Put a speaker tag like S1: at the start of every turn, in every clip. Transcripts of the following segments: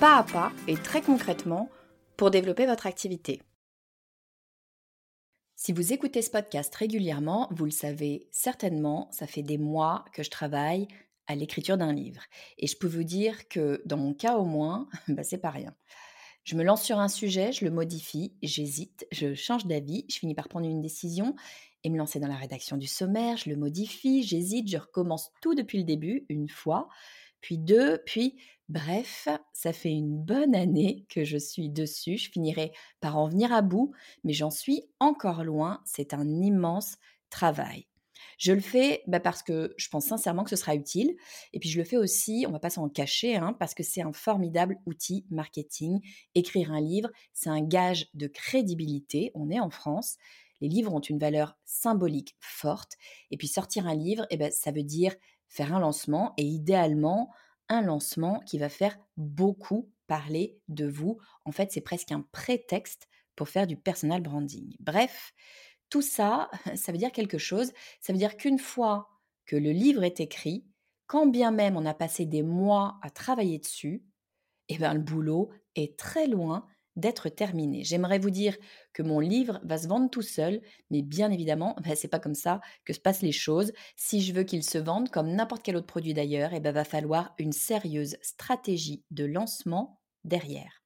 S1: pas à pas et très concrètement pour développer votre activité. Si vous écoutez ce podcast régulièrement, vous le savez certainement, ça fait des mois que je travaille à l'écriture d'un livre. Et je peux vous dire que dans mon cas au moins, bah, c'est pas rien. Je me lance sur un sujet, je le modifie, j'hésite, je change d'avis, je finis par prendre une décision et me lancer dans la rédaction du sommaire, je le modifie, j'hésite, je recommence tout depuis le début, une fois, puis deux, puis Bref, ça fait une bonne année que je suis dessus. Je finirai par en venir à bout, mais j'en suis encore loin. C'est un immense travail. Je le fais bah, parce que je pense sincèrement que ce sera utile. Et puis je le fais aussi, on va pas s'en cacher, hein, parce que c'est un formidable outil marketing. Écrire un livre, c'est un gage de crédibilité. On est en France. Les livres ont une valeur symbolique forte. Et puis sortir un livre, eh ben, ça veut dire faire un lancement et idéalement un lancement qui va faire beaucoup parler de vous. En fait, c'est presque un prétexte pour faire du personal branding. Bref, tout ça, ça veut dire quelque chose. Ça veut dire qu'une fois que le livre est écrit, quand bien même on a passé des mois à travailler dessus, eh ben, le boulot est très loin d'être terminé. J'aimerais vous dire que mon livre va se vendre tout seul, mais bien évidemment, ben, c'est pas comme ça que se passent les choses. Si je veux qu'il se vende comme n'importe quel autre produit d'ailleurs, eh ben, va falloir une sérieuse stratégie de lancement derrière.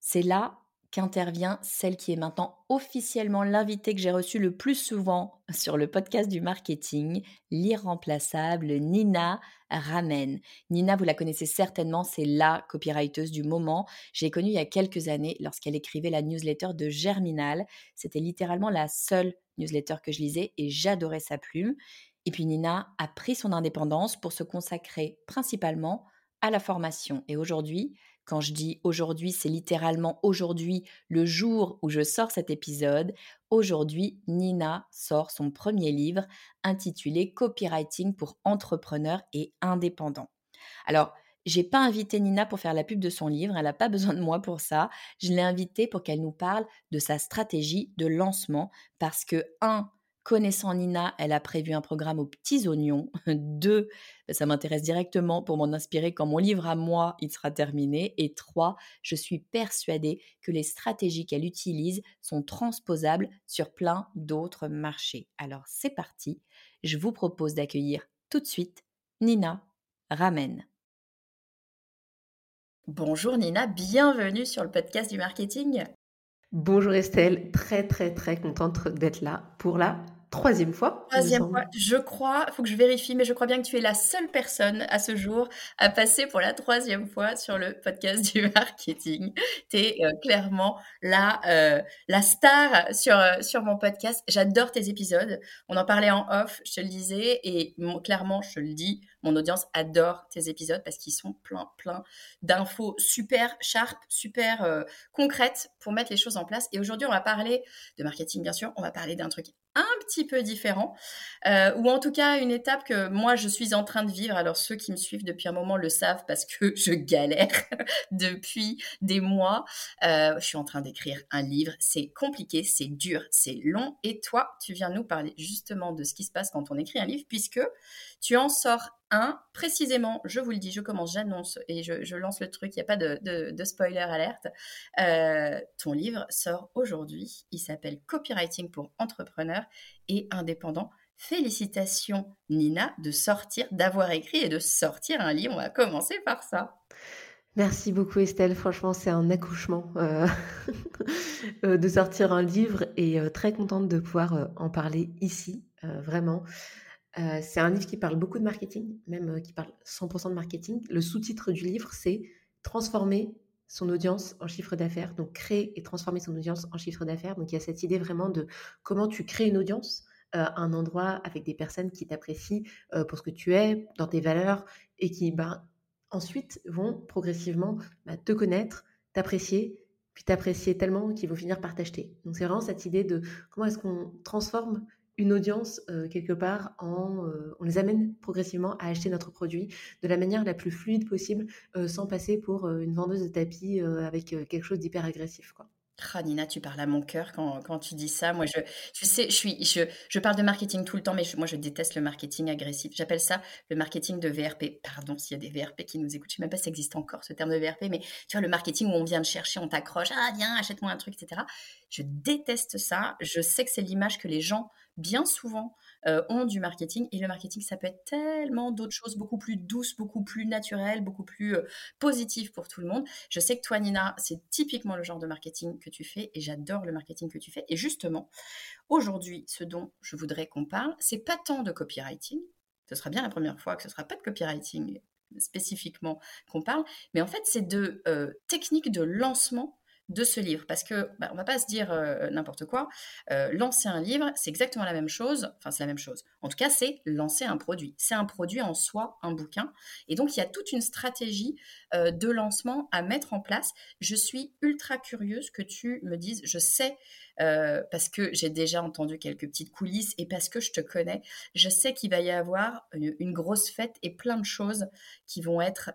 S1: C'est là qu'intervient celle qui est maintenant officiellement l'invitée que j'ai reçue le plus souvent sur le podcast du marketing, l'irremplaçable Nina Ramen. Nina, vous la connaissez certainement, c'est la copywriteuse du moment. J'ai connue il y a quelques années lorsqu'elle écrivait la newsletter de Germinal. C'était littéralement la seule newsletter que je lisais et j'adorais sa plume. Et puis Nina a pris son indépendance pour se consacrer principalement à la formation. Et aujourd'hui, quand je dis aujourd'hui, c'est littéralement aujourd'hui, le jour où je sors cet épisode. Aujourd'hui, Nina sort son premier livre intitulé Copywriting pour entrepreneurs et indépendants. Alors, j'ai pas invité Nina pour faire la pub de son livre, elle n'a pas besoin de moi pour ça. Je l'ai invitée pour qu'elle nous parle de sa stratégie de lancement parce que, un, Connaissant Nina, elle a prévu un programme aux petits oignons. Deux, ça m'intéresse directement pour m'en inspirer quand mon livre à moi, il sera terminé. Et trois, je suis persuadée que les stratégies qu'elle utilise sont transposables sur plein d'autres marchés. Alors c'est parti, je vous propose d'accueillir tout de suite Nina Ramen. Bonjour Nina, bienvenue sur le podcast du marketing.
S2: Bonjour Estelle, très très très contente d'être là pour la troisième fois.
S1: Troisième fois, je crois, il faut que je vérifie, mais je crois bien que tu es la seule personne à ce jour à passer pour la troisième fois sur le podcast du marketing. Tu es euh, clairement la, euh, la star sur, euh, sur mon podcast. J'adore tes épisodes. On en parlait en off, je te le disais, et clairement, je te le dis, Mon audience adore tes épisodes parce qu'ils sont plein, plein d'infos super sharp, super concrètes pour mettre les choses en place. Et aujourd'hui, on va parler de marketing, bien sûr. On va parler d'un truc un petit peu différent, euh, ou en tout cas une étape que moi je suis en train de vivre. Alors ceux qui me suivent depuis un moment le savent parce que je galère depuis des mois. Euh, je suis en train d'écrire un livre, c'est compliqué, c'est dur, c'est long. Et toi, tu viens nous parler justement de ce qui se passe quand on écrit un livre, puisque tu en sors un, précisément, je vous le dis, je commence, j'annonce et je, lance le truc, il n'y a pas de, spoiler alerte. Euh, ton livre sort aujourd'hui, il s'appelle Copywriting pour entrepreneurs et indépendants. Félicitations Nina de sortir, d'avoir écrit et de sortir un livre. On va commencer par ça.
S2: Merci beaucoup Estelle, franchement c'est un accouchement euh, euh, de sortir un livre et très contente de pouvoir en parler ici, vraiment. Euh, c'est un livre qui parle beaucoup de marketing, même euh, qui parle 100% de marketing. Le sous-titre du livre, c'est Transformer son audience en chiffre d'affaires. Donc, créer et transformer son audience en chiffre d'affaires. Donc, il y a cette idée vraiment de comment tu crées une audience, euh, un endroit avec des personnes qui t'apprécient pour ce que tu es, dans tes valeurs, et qui bah, ensuite vont progressivement bah, te connaître, t'apprécier, puis t'apprécier tellement qu'ils vont finir par t'acheter. Donc, c'est vraiment cette idée de comment est-ce qu'on transforme une audience quelque part, en, on les amène progressivement à acheter notre produit de la manière la plus fluide possible, sans passer pour une vendeuse de tapis avec quelque chose d'hyper agressif. Quoi.
S1: Ah, Nina, tu parles à mon cœur quand, quand tu dis ça. Moi, je, je sais, je, suis, je, je parle de marketing tout le temps, mais moi, je déteste le marketing agressif. J'appelle ça le marketing de VRP. Pardon s'il y a des VRP qui nous écoutent. Je ne sais même pas si ça existe encore, ce terme de VRP, mais tu vois, le marketing où on vient de chercher, on t'accroche, ah, viens, achète-moi un truc, etc. Je déteste ça. Je sais que c'est l'image que les gens bien souvent euh, ont du marketing. Et le marketing, ça peut être tellement d'autres choses, beaucoup plus douces, beaucoup plus naturelles, beaucoup plus euh, positives pour tout le monde. Je sais que toi, Nina, c'est typiquement le genre de marketing que tu fais et j'adore le marketing que tu fais. Et justement, aujourd'hui, ce dont je voudrais qu'on parle, c'est pas tant de copywriting. Ce sera bien la première fois que ce sera pas de copywriting spécifiquement qu'on parle, mais en fait, c'est de euh, techniques de lancement de ce livre parce que bah, on va pas se dire euh, n'importe quoi. Euh, lancer un livre, c'est exactement la même chose. Enfin, c'est la même chose. En tout cas, c'est lancer un produit. C'est un produit en soi, un bouquin. Et donc, il y a toute une stratégie euh, de lancement à mettre en place. Je suis ultra curieuse que tu me dises. Je sais parce que j'ai déjà entendu quelques petites coulisses et parce que je te connais, je sais qu'il va y avoir une, grosse fête et plein de choses qui vont être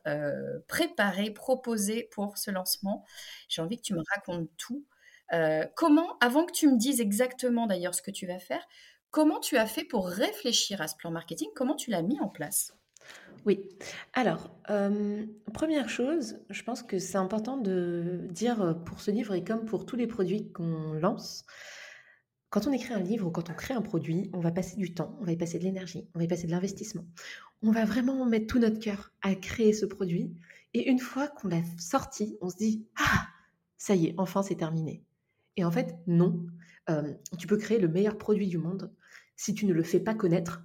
S1: préparées, proposées pour ce lancement. J'ai envie que tu me racontes tout. Euh, comment, avant que tu me dises exactement d'ailleurs ce que tu vas faire, comment tu as fait pour réfléchir à ce plan marketing? Comment tu l'as mis en place?
S2: Oui. Alors, première chose, je pense que c'est important de dire, pour ce livre et comme pour tous les produits qu'on lance, quand on écrit un livre ou quand on crée un produit, on va passer du temps, on va y passer de l'énergie, on va y passer de l'investissement. On va vraiment mettre tout notre cœur à créer ce produit et une fois qu'on l'a sorti, on se dit: «Ah! Ça y est, enfin c'est terminé» et en fait, non. tu peux créer le meilleur produit du monde, si tu ne le fais pas connaître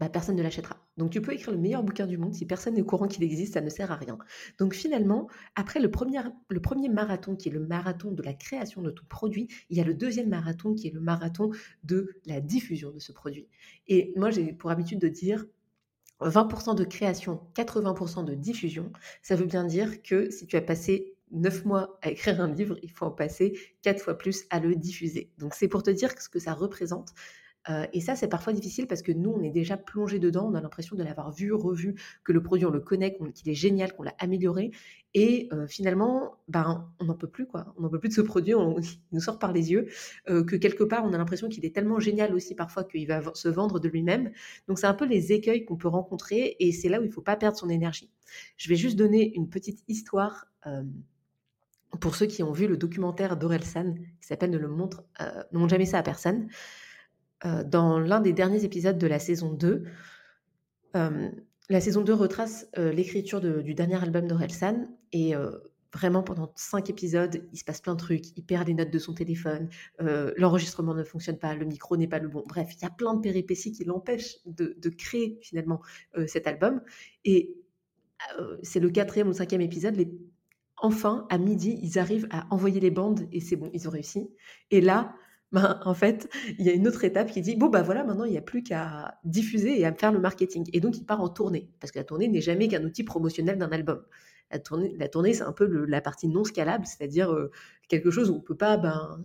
S2: bah, personne ne l'achètera. Donc tu peux écrire le meilleur bouquin du monde, si personne n'est au courant qu'il existe, ça ne sert à rien. Donc finalement, après le premier, le premier marathon, qui est le marathon de la création de ton produit, il y a le deuxième marathon, qui est le marathon de la diffusion de ce produit. Et moi, j'ai pour habitude de dire 20% de création, 80% de diffusion. Ça veut bien dire que si tu as passé 9 mois à écrire un livre, il faut en passer 4 fois plus à le diffuser. Donc c'est pour te dire ce que ça représente et ça, c'est parfois difficile parce que nous, on est déjà plongé dedans, on a l'impression de l'avoir vu, revu, que le produit, on le connaît, qu'il est génial, qu'on l'a amélioré. Et finalement, ben, on n'en peut plus, quoi. On n'en peut plus de ce produit, il nous sort par les yeux, que quelque part, on a l'impression qu'il est tellement génial aussi parfois qu'il va se vendre de lui-même. Donc, c'est un peu les écueils qu'on peut rencontrer et c'est là où il ne faut pas perdre son énergie. Je vais juste donner une petite histoire. Pour ceux qui ont vu le documentaire d'Orelsan, qui s'appelle Ne le montre, ne montre jamais ça à personne, euh, dans l'un des derniers épisodes de la saison 2. Euh, la saison 2 retrace euh, l'écriture du dernier album d'Orelsan et vraiment pendant cinq épisodes, il se passe plein de trucs. Il perd les notes de son téléphone, l'enregistrement ne fonctionne pas, le micro n'est pas le bon. Bref, il y a plein de péripéties qui l'empêchent de, créer finalement cet album. Et c'est le quatrième ou cinquième épisode. Enfin, à midi, ils arrivent à envoyer les bandes et c'est bon, ils ont réussi. Et là, ben, en fait, il y a une autre étape qui dit bon, bah voilà, maintenant, il n'y a plus qu'à diffuser et à faire le marketing. Et donc, il part en tournée, parce que la tournée n'est jamais qu'un outil promotionnel d'un album. La tournée, la tournée c'est un peu la partie non scalable, c'est-à-dire euh, quelque chose où on ne peut pas ben,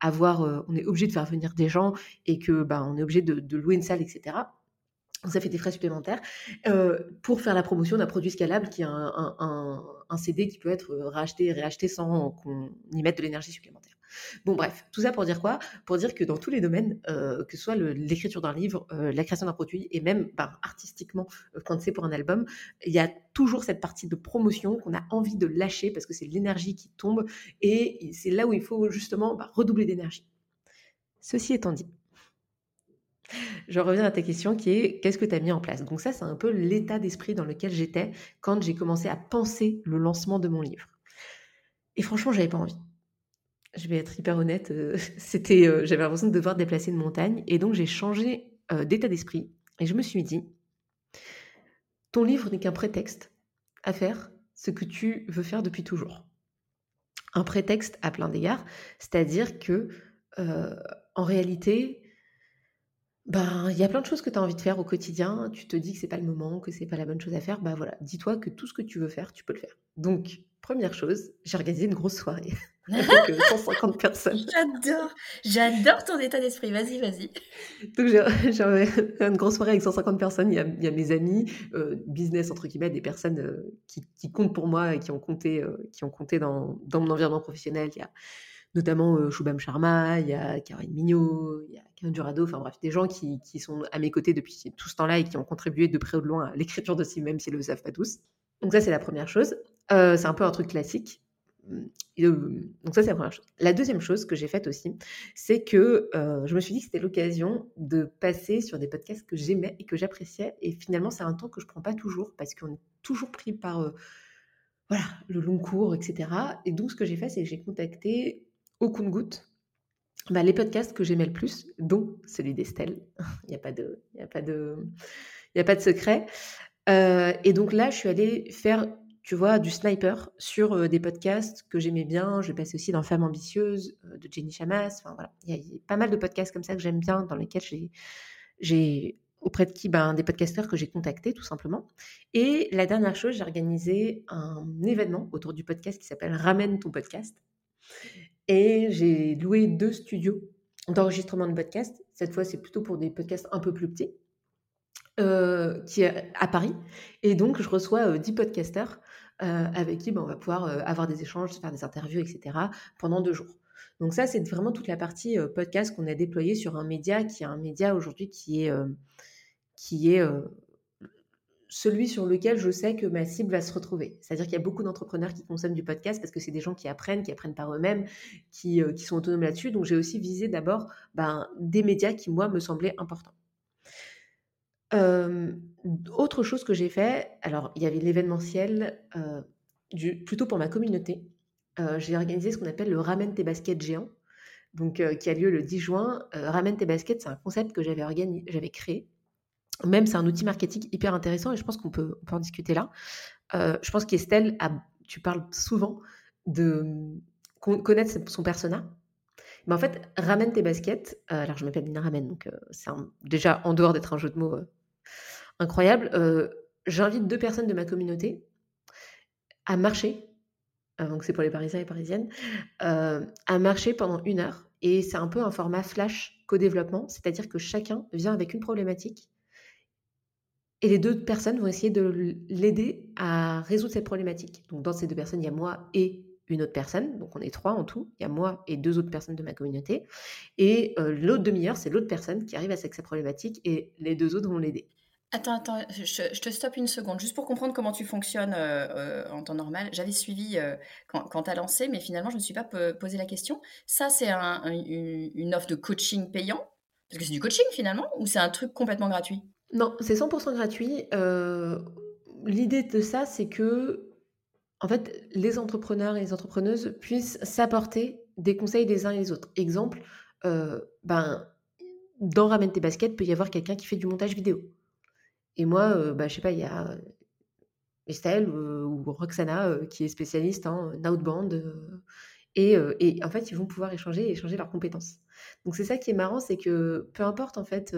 S2: avoir, euh, on est obligé de faire venir des gens et que ben, on est obligé de, louer une salle, etc. Ça fait des frais supplémentaires euh, pour faire la promotion d'un produit scalable qui est un, un, CD qui peut être racheté et réacheté sans qu'on y mette de l'énergie supplémentaire. Bon, bref, tout ça pour dire quoi? Pour dire que dans tous les domaines, euh, que ce soit l'écriture d'un livre, euh, la création d'un produit, et même ben, artistiquement, euh, quand c'est pour un album, il y a toujours cette partie de promotion qu'on a envie de lâcher parce que c'est l'énergie qui tombe, et c'est là où il faut justement ben, redoubler d'énergie. Ceci étant dit, je reviens à ta question qui est qu'est-ce que tu as mis en place? Donc ça, c'est un peu l'état d'esprit dans lequel j'étais quand j'ai commencé à penser le lancement de mon livre. Et franchement, j'avais pas envie je vais être hyper honnête, euh, c'était, euh, j'avais l'impression de devoir déplacer une montagne. Et donc, j'ai changé euh, d'état d'esprit. Et je me suis dit, ton livre n'est qu'un prétexte à faire ce que tu veux faire depuis toujours. Un prétexte à plein d'égards, c'est-à-dire que, en réalité, ben, il y a plein de choses que tu as envie de faire au quotidien. Tu te dis que c'est pas le moment, que c'est pas la bonne chose à faire. Bah voilà, dis-toi que tout ce que tu veux faire, tu peux le faire. Donc, première chose, j'ai organisé une grosse soirée. avec 150 personnes.
S1: J'adore, j'adore ton état d'esprit. Vas-y, vas-y.
S2: Donc j'ai une grosse soirée avec 150 personnes. Il y a, il y a mes amis, euh, business entre guillemets, des personnes euh, qui, qui, comptent pour moi et qui ont compté, euh, qui ont compté dans, dans, mon environnement professionnel. Il y a notamment Shubham Sharma, il y a Caroline Mignot, il y a Karen Durado, enfin bref, des gens qui, qui, sont à mes côtés depuis tout ce temps-là et qui ont contribué de près ou de loin à l'écriture de si même s'ils ne le savent pas tous. Donc ça, c'est la première chose. c'est un peu un truc classique donc ça, c'est la première chose. La deuxième chose que j'ai faite aussi, c'est que je me suis dit que c'était l'occasion de passer sur des podcasts que j'aimais et que j'appréciais. Et finalement, c'est un temps que je prends pas toujours parce qu'on est toujours pris par voilà, le long cours, etc. Et donc, ce que j'ai fait, c'est que j'ai contacté au compte-goutte bah, les podcasts que j'aimais le plus, dont celui d'Estelle. Il n'y a pas de, il a pas de, a pas de secret. et donc là, je suis allée faire tu vois, du sniper sur des podcasts que j'aimais bien. Je vais passer aussi dans Femmes ambitieuses de Jenny Chamas. Enfin, voilà. Il y, a pas mal de podcasts comme ça que j'aime bien, dans lesquels j'ai, auprès de qui ben, des podcasteurs que j'ai contactés, tout simplement. Et la dernière chose, j'ai organisé un événement autour du podcast qui s'appelle Ramène ton podcast. Et j'ai loué deux studios d'enregistrement de podcasts. Cette fois, c'est plutôt pour des podcasts un peu plus petits. qui est à Paris. Et donc, je reçois 10 podcasteurs euh, avec qui ben, on va pouvoir euh, avoir des échanges, faire des interviews, etc. pendant deux jours. Donc ça, c'est vraiment toute la partie euh, podcast qu'on a déployée sur un média qui est un média aujourd'hui qui est, qui est celui sur lequel je sais que ma cible va se retrouver. C'est-à-dire qu'il y a beaucoup d'entrepreneurs qui consomment du podcast parce que c'est des gens qui apprennent, qui apprennent par eux-mêmes, qui, qui, sont autonomes là-dessus. Donc j'ai aussi visé d'abord ben, des médias qui, moi, me semblaient importants autre chose que j'ai fait, alors il y avait l'événementiel, du plutôt pour ma communauté. j'ai organisé ce qu'on appelle le Ramène tes baskets géant, donc qui a lieu le 10 juin. Ramène tes baskets, c'est un concept que j'avais créé. Même c'est un outil marketing hyper intéressant et je pense qu'on peut en discuter là. je pense qu'Estelle tu parles souvent de, connaître son persona. Mais en fait, ramène tes baskets. alors, je m'appelle Nina Ramène, donc c'est déjà en dehors d'être un jeu de mots incroyable. J'invite deux personnes de ma communauté à marcher, donc c'est pour les Parisiens et Parisiennes, à marcher pendant une heure. Et c'est un peu un format flash co-développement, c'est-à-dire que chacun vient avec une problématique et les deux personnes vont essayer de l'aider à résoudre cette problématique. Donc dans ces deux personnes, il y a moi et une autre personne, donc on est trois en tout, il y a moi et deux autres personnes de ma communauté. Et l'autre demi-heure, c'est l'autre personne qui arrive à cette problématique et les deux autres vont l'aider.
S1: Attends, attends, je, te stoppe une seconde, juste pour comprendre comment tu fonctionnes euh, euh, en temps normal. J'avais suivi euh, quand, tu as lancé, mais finalement, je ne me suis pas posé la question. Ça, c'est une offre de coaching payant? Parce que c'est du coaching finalement Ou c'est un truc complètement gratuit?
S2: Non, c'est 100% gratuit. L'idée de ça, c'est que, en fait, les entrepreneurs et les entrepreneuses puissent s'apporter des conseils des uns et des autres. Exemple, ben, dans Ramène tes baskets, peut y avoir quelqu'un qui fait du montage vidéo et moi, bah, je sais pas, il y a Estelle ou Roxana qui est spécialiste en outbound Et, et, en fait, ils vont pouvoir échanger et échanger leurs compétences. Donc c'est ça qui est marrant, c'est que peu importe en fait,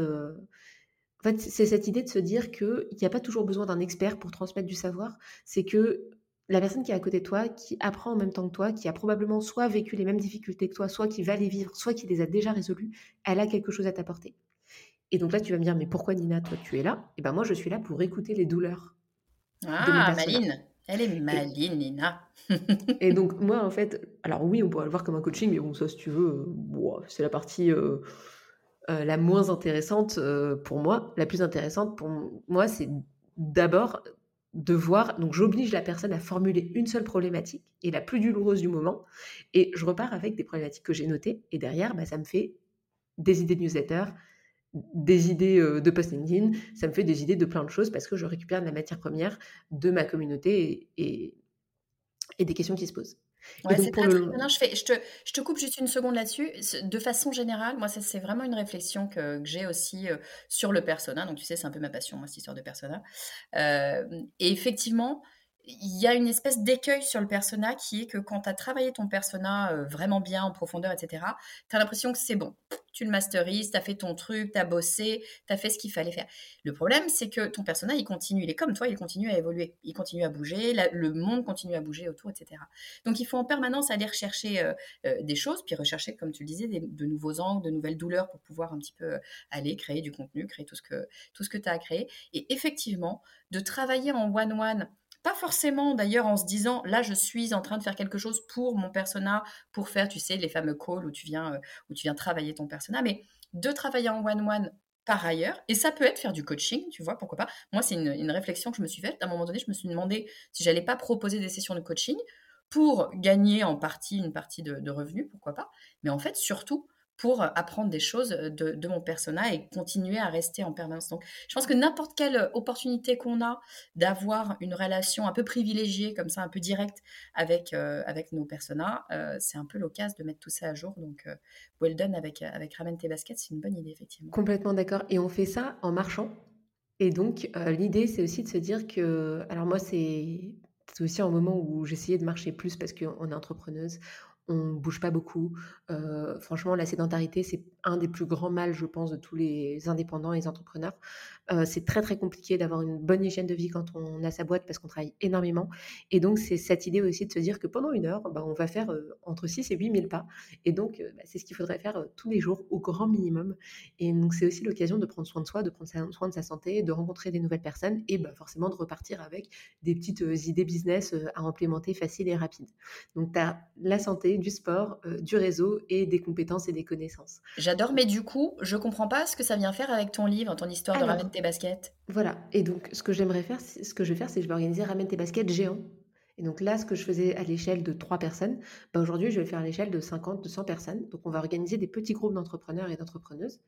S2: en fait c'est cette idée de se dire qu'il n'y a pas toujours besoin d'un expert pour transmettre du savoir. C'est que la personne qui est à côté de toi, qui apprend en même temps que toi, qui a probablement soit vécu les mêmes difficultés que toi, soit qui va les vivre, soit qui les a déjà résolues, elle a quelque chose à t'apporter. Et donc là, tu vas me dire, mais pourquoi Nina, toi, tu es là? Et eh ben moi, je suis là pour écouter les douleurs.
S1: Ah, Maline Elle est maline, Nina.
S2: et donc, moi, en fait, alors oui, on pourrait le voir comme un coaching, mais bon, ça, si tu veux, c'est la partie euh, euh, la moins intéressante euh, pour moi. La plus intéressante pour moi, c'est d'abord de voir, donc j'oblige la personne à formuler une seule problématique et la plus douloureuse du moment, et je repars avec des problématiques que j'ai notées, et derrière, bah, ça me fait des idées de newsletter, des idées euh, de post LinkedIn, ça me fait des idées de plein de choses parce que je récupère de la matière première de ma communauté et, et des questions qui se posent.
S1: Ouais, c'est très, je, fais, je, te, je te coupe juste une seconde là-dessus. De façon générale, moi, c'est vraiment une réflexion que, que j'ai aussi euh, sur le persona. Donc, tu sais, c'est un peu ma passion, moi, cette histoire de persona. Euh, et effectivement, il y a une espèce d'écueil sur le persona qui est que quand tu as travaillé ton persona euh, vraiment bien, en profondeur, etc., tu as l'impression que c'est bon. Tu le masterises, tu as fait ton truc, tu as bossé, tu as fait ce qu'il fallait faire. Le problème, c'est que ton persona, il continue, il est comme toi, il continue à évoluer, il continue à bouger, le monde continue à bouger autour, etc. Donc il faut en permanence aller rechercher euh, euh, des choses, puis rechercher, comme tu le disais, de nouveaux angles, de nouvelles douleurs pour pouvoir un petit peu aller créer du contenu, créer tout ce que, tout ce que tu as à créer. Et effectivement, de travailler en one-one, pas forcément d'ailleurs en se disant là je suis en train de faire quelque chose pour mon persona, pour faire tu sais les fameux calls où tu viens euh, où tu viens travailler ton persona, mais de travailler en one one par ailleurs et ça peut être faire du coaching, tu vois pourquoi pas. Moi c'est une, réflexion que je me suis faite. À un moment donné je me suis demandé si j'allais pas proposer des sessions de coaching pour gagner en partie une partie de, de revenus, pourquoi pas. Mais en fait surtout pour apprendre des choses de, mon persona et continuer à rester en permanence. Donc, je pense que n'importe quelle opportunité qu'on a d'avoir une relation un peu privilégiée, comme ça, un peu directe avec, euh, avec nos personas, euh, c'est un peu l'occasion de mettre tout ça à jour. Donc, euh, well done avec, avec Ramène tes baskets, c'est une bonne idée, effectivement.
S2: Complètement d'accord. Et on fait ça en marchant. Et donc, l'idée, c'est aussi de se dire que, alors moi, c'est c'est aussi un moment où j'essayais de marcher plus parce qu'on est entrepreneuse, on bouge pas beaucoup. franchement, la sédentarité, c'est un des plus grands mâles, je pense, de tous les indépendants et les entrepreneurs. c'est très très compliqué d'avoir une bonne hygiène de vie quand on a sa boîte parce qu'on travaille énormément. Et donc, c'est cette idée aussi de se dire que pendant une heure, bah, on va faire entre 6 et 8 000 pas. Et donc, bah, c'est ce qu'il faudrait faire tous les jours au grand minimum. Et donc, c'est aussi l'occasion de prendre soin de soi, de prendre soin de sa santé, de rencontrer des nouvelles personnes et bah, forcément de repartir avec des petites idées business à implémenter faciles et rapides. Donc, tu as la santé, du sport, du réseau et des compétences et des connaissances.
S1: J'adore, mais du coup, je comprends pas ce que ça vient faire avec ton livre, ton histoire de Ramène tes baskets.
S2: Voilà. Et donc, ce que j'aimerais faire, ce que je vais faire, c'est que je vais organiser Ramène tes baskets géant. Et donc là, ce que je faisais à l'échelle de trois personnes, ben aujourd'hui, je vais faire à l'échelle de 50, de 100 personnes. Donc, on va organiser des petits groupes d'entrepreneurs et d'entrepreneuses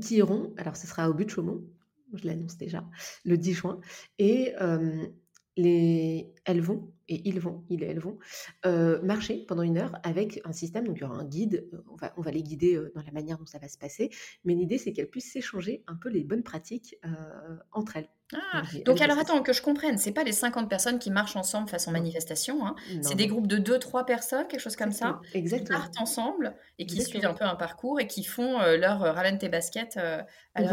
S2: qui iront, alors ce sera au but de Chaumont, je l'annonce déjà, le 10 juin, et les, elles vont, et ils vont, ils et elles vont, euh, marcher pendant une heure avec un système. Donc, il y aura un guide, euh, on va, on va les guider euh, dans la manière dont ça va se passer. Mais l'idée, c'est qu'elles puissent s'échanger un peu les bonnes pratiques entre elles.
S1: Ah, donc, alors attends, que je comprenne, c'est pas les 50 personnes qui marchent ensemble façon manifestation, hein. c'est des groupes de 2-3 personnes, quelque chose comme ça,
S2: Exactement.
S1: qui partent ensemble et qui suivent un peu un parcours et qui font leur ramène tes baskets à leur.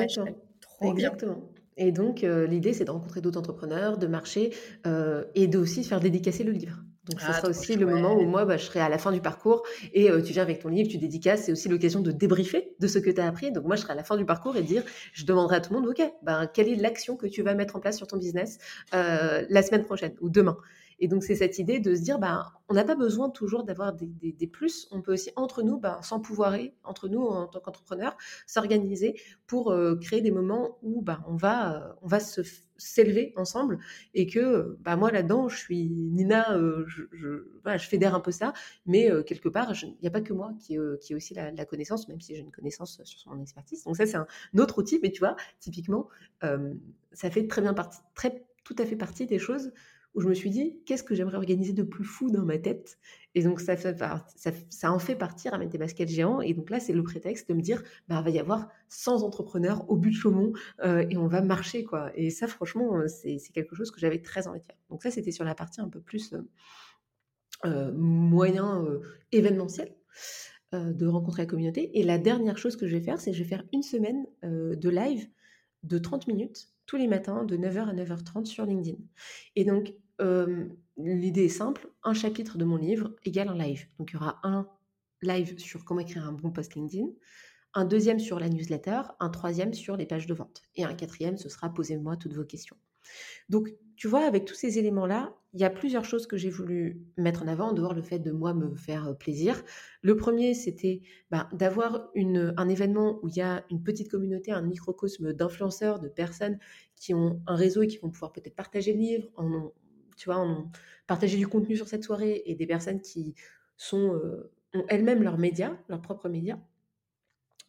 S2: Trop Exactement. Et donc, euh, l'idée, c'est de rencontrer d'autres entrepreneurs, de marcher euh, et de aussi faire dédicacer le livre. Donc, ce ah, sera aussi le moment où moi, bah, je serai à la fin du parcours et euh, tu viens avec ton livre, tu dédicaces. C'est aussi l'occasion de débriefer de ce que tu as appris. Donc, moi, je serai à la fin du parcours et dire, je demanderai à tout le monde, OK, ben, quelle est l'action que tu vas mettre en place sur ton business la semaine prochaine ou demain? Et donc, c'est cette idée de se dire, ben, on n'a pas besoin toujours d'avoir des, des, plus. On peut aussi, entre nous, ben, s'empouvoirer, entre nous, en tant qu'entrepreneurs, s'organiser pour euh, créer des moments où ben, on va, on va se s'élever ensemble et que bah moi là-dedans je suis Nina euh, je, je, fédère un peu ça mais euh, quelque part il n'y a pas que moi qui, qui ai aussi la, la, connaissance même si j'ai une connaissance sur mon expertise donc ça c'est un autre outil mais tu vois typiquement ça fait très bien partie très tout à fait partie des choses où je me suis dit, qu'est-ce que j'aimerais organiser de plus fou dans ma tête? Et donc, ça, en fait partir à mettre des baskets géants. Et donc là, c'est le prétexte de me dire, bah, il va y avoir 100 entrepreneurs au but de Chaumont euh, et on va marcher. quoi. Et ça, franchement, euh, c'est quelque chose que j'avais très envie de faire. Donc ça, c'était sur la partie un peu plus... Euh, moyen événementiel de rencontrer la communauté. Et la dernière chose que je vais faire, c'est que je vais faire une semaine de live de 30 minutes tous les matins de 9h à 9h30 sur LinkedIn. Et donc, l'idée est simple, un chapitre de mon livre égale un live. Donc, il y aura un live sur comment écrire un bon post LinkedIn, un deuxième sur la newsletter, un troisième sur les pages de vente, et un quatrième, ce sera posez-moi toutes vos questions. Donc, tu vois, avec tous ces éléments-là, il y a plusieurs choses que j'ai voulu mettre en avant, en dehors le fait de moi me faire plaisir. Le premier, c'était bah, d'avoir un événement où il y a une petite communauté, un microcosme d'influenceurs, de personnes qui ont un réseau et qui vont pouvoir peut-être partager le livre, en tu vois, en partager du contenu sur cette soirée, et des personnes qui sont, ont elles-mêmes leurs médias, leurs propres médias.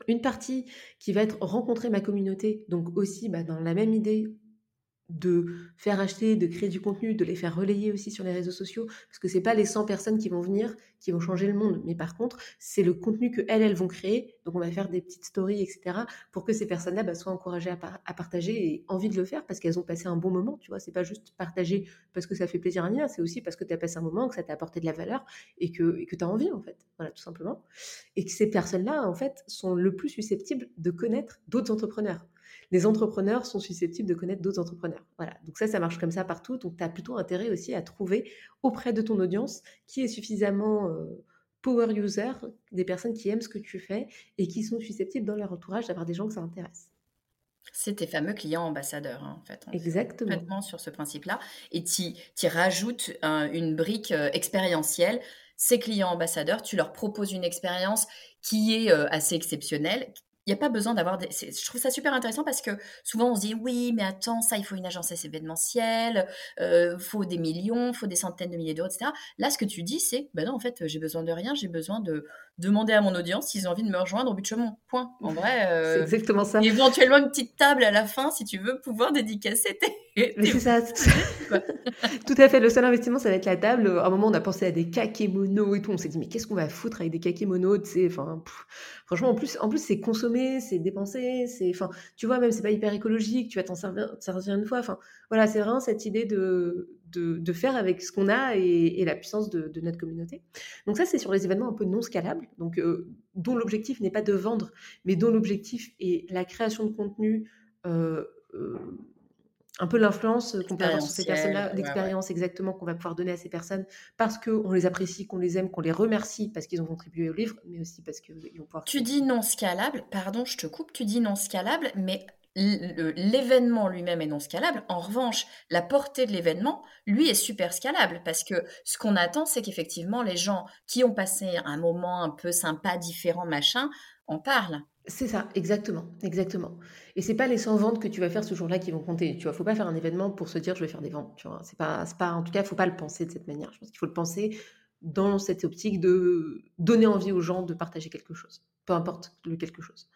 S2: Une partie qui va être rencontrer ma communauté, donc aussi bah, dans la même idée, de faire acheter, de créer du contenu, de les faire relayer aussi sur les réseaux sociaux, parce que c'est pas les 100 personnes qui vont venir qui vont changer le monde, mais par contre, c'est le contenu que elles, elles vont créer. Donc, on va faire des petites stories, etc., pour que ces personnes-là bah, soient encouragées à, partager et envie de le faire parce qu'elles ont passé un bon moment. Tu vois, c'est pas juste partager parce que ça fait plaisir à Mia, c'est aussi parce que tu as passé un moment, que ça t'a apporté de la valeur et que et que tu as envie, en fait. Voilà, tout simplement. Et que ces personnes-là, en fait, sont le plus susceptibles de connaître d'autres entrepreneurs entrepreneurs sont susceptibles de connaître d'autres entrepreneurs. Voilà. Donc ça, ça marche comme ça partout. Donc tu as plutôt intérêt aussi à trouver auprès de ton audience qui est suffisamment euh, power user, des personnes qui aiment ce que tu fais et qui sont susceptibles dans leur entourage d'avoir des gens que ça intéresse.
S1: C'est tes fameux clients ambassadeurs, hein, en fait.
S2: Exactement.
S1: Complètement sur ce principe-là. Et tu rajoutes une brique euh, expérientielle. Ces clients ambassadeurs, tu leur proposes une expérience qui est euh, assez exceptionnelle, il n'y a pas besoin d'avoir des... Je trouve ça super intéressant parce que souvent on se dit oui, mais attends, ça, il faut une agence événementielle, euh, faut des millions, faut des centaines de milliers d'euros, etc. Là, ce que tu dis, c'est ben non, en fait, j'ai besoin de rien, j'ai besoin de demander à mon audience s'ils ont envie de me rejoindre au but de chemin. Point. En vrai,
S2: euh, c'est exactement ça.
S1: Éventuellement une petite table à la fin si tu veux pouvoir dédicacer tes.
S2: Mais c'est ça. Tout à fait. Le seul investissement, ça va être la table. À un moment, on a pensé à des kakémonos et tout. On s'est dit, mais qu'est-ce qu'on va foutre avec des kakémonos Enfin, franchement, en plus, en plus, c'est consommer, c'est dépenser, c'est, enfin, tu vois, même c'est pas hyper écologique. Tu vas t'en servir, servir une fois. Enfin, voilà, c'est vraiment cette idée de de, faire avec ce qu'on a et, la puissance de, notre communauté. Donc ça, c'est sur les événements un peu non scalables, donc euh, dont l'objectif n'est pas de vendre, mais dont l'objectif est la création de contenu. Euh, euh, un peu l'influence qu'on peut avoir sur ces personnes-là, l'expérience exactement qu'on va pouvoir donner à ces personnes parce qu'on les apprécie, qu'on les aime, qu'on les remercie parce qu'ils ont contribué au livre, mais aussi parce qu'ils vont pouvoir...
S1: Tu dis non scalable, pardon, je te coupe, tu dis non scalable, mais l'événement lui-même est non scalable. En revanche, la portée de l'événement, lui, est super scalable parce que ce qu'on attend, c'est qu'effectivement, les gens qui ont passé un moment un peu sympa, différent, machin, en parlent.
S2: C'est ça, exactement, exactement. Et c'est pas les 100 ventes que tu vas faire ce jour-là qui vont compter. Tu vois, faut pas faire un événement pour se dire je vais faire des ventes. Tu vois, c'est pas, pas, en tout cas, faut pas le penser de cette manière. Je pense qu'il faut le penser dans cette optique de donner envie aux gens de partager quelque chose, peu importe le quelque chose.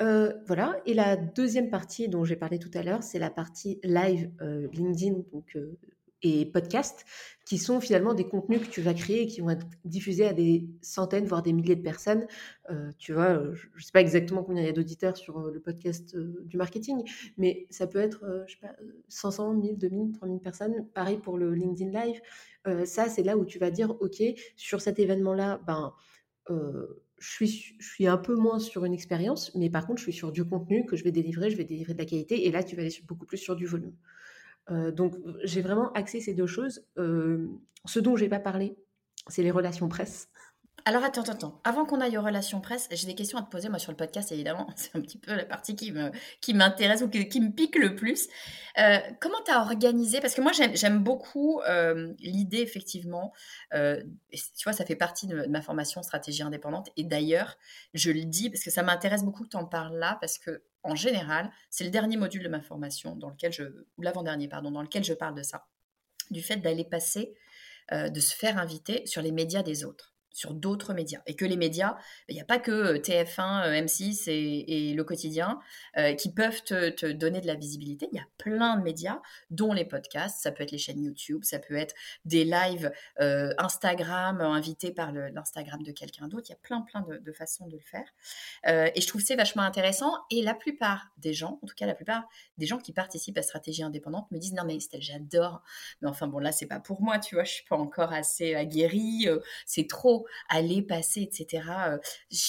S2: Euh, voilà. Et la deuxième partie dont j'ai parlé tout à l'heure, c'est la partie live euh, LinkedIn euh, et podcast, qui sont finalement des contenus que tu vas créer et qui vont être diffusés à des centaines, voire des milliers de personnes. tu vois, je ne sais pas exactement combien il y a d'auditeurs sur le podcast du marketing, mais ça peut être, je sais pas, 500, 1000, 2000, 3000 personnes. Pareil pour le LinkedIn Live. ça, c'est là où tu vas dire, OK, sur cet événement-là, ben je suis, je suis un peu moins sur une expérience, mais par contre, je suis sur du contenu que je vais délivrer, je vais délivrer de la qualité, et là, tu vas aller beaucoup plus sur du volume. Euh, donc, j'ai vraiment axé ces deux choses. Euh, ce dont je n'ai pas parlé, c'est les relations presse.
S1: Alors attends, attends, attends. Avant qu'on aille aux relations presse, j'ai des questions à te poser moi sur le podcast, évidemment. C'est un petit peu la partie qui me qui m'intéresse ou qui, me pique le plus. Euh, comment tu as organisé? Parce que moi, j'aime beaucoup euh, l'idée, effectivement. Euh, tu vois, ça fait partie de, ma formation stratégie indépendante. Et d'ailleurs, je le dis parce que ça m'intéresse beaucoup que tu en parles là, parce que en général, c'est le dernier module de ma formation dans l'avant-dernier, pardon, dans lequel je parle de ça. Du fait d'aller passer, de se faire inviter sur les médias des autres. Sur d'autres médias. Et que les médias, il n'y a pas que TF1, M6 et, Le Quotidien euh, qui peuvent te, donner de la visibilité. Il y a plein de médias, dont les podcasts. Ça peut être les chaînes YouTube, ça peut être des lives euh, Instagram invités par l'Instagram de quelqu'un d'autre. Il y a plein, plein de, façons de le faire. Euh, et je trouve c'est vachement intéressant. Et la plupart des gens, en tout cas la plupart des gens qui participent à Stratégie Indépendante me disent non mais j'adore. Mais enfin bon là, c'est pas pour moi, tu vois, je suis pas encore assez aguerrie. c'est trop aller passer, etc.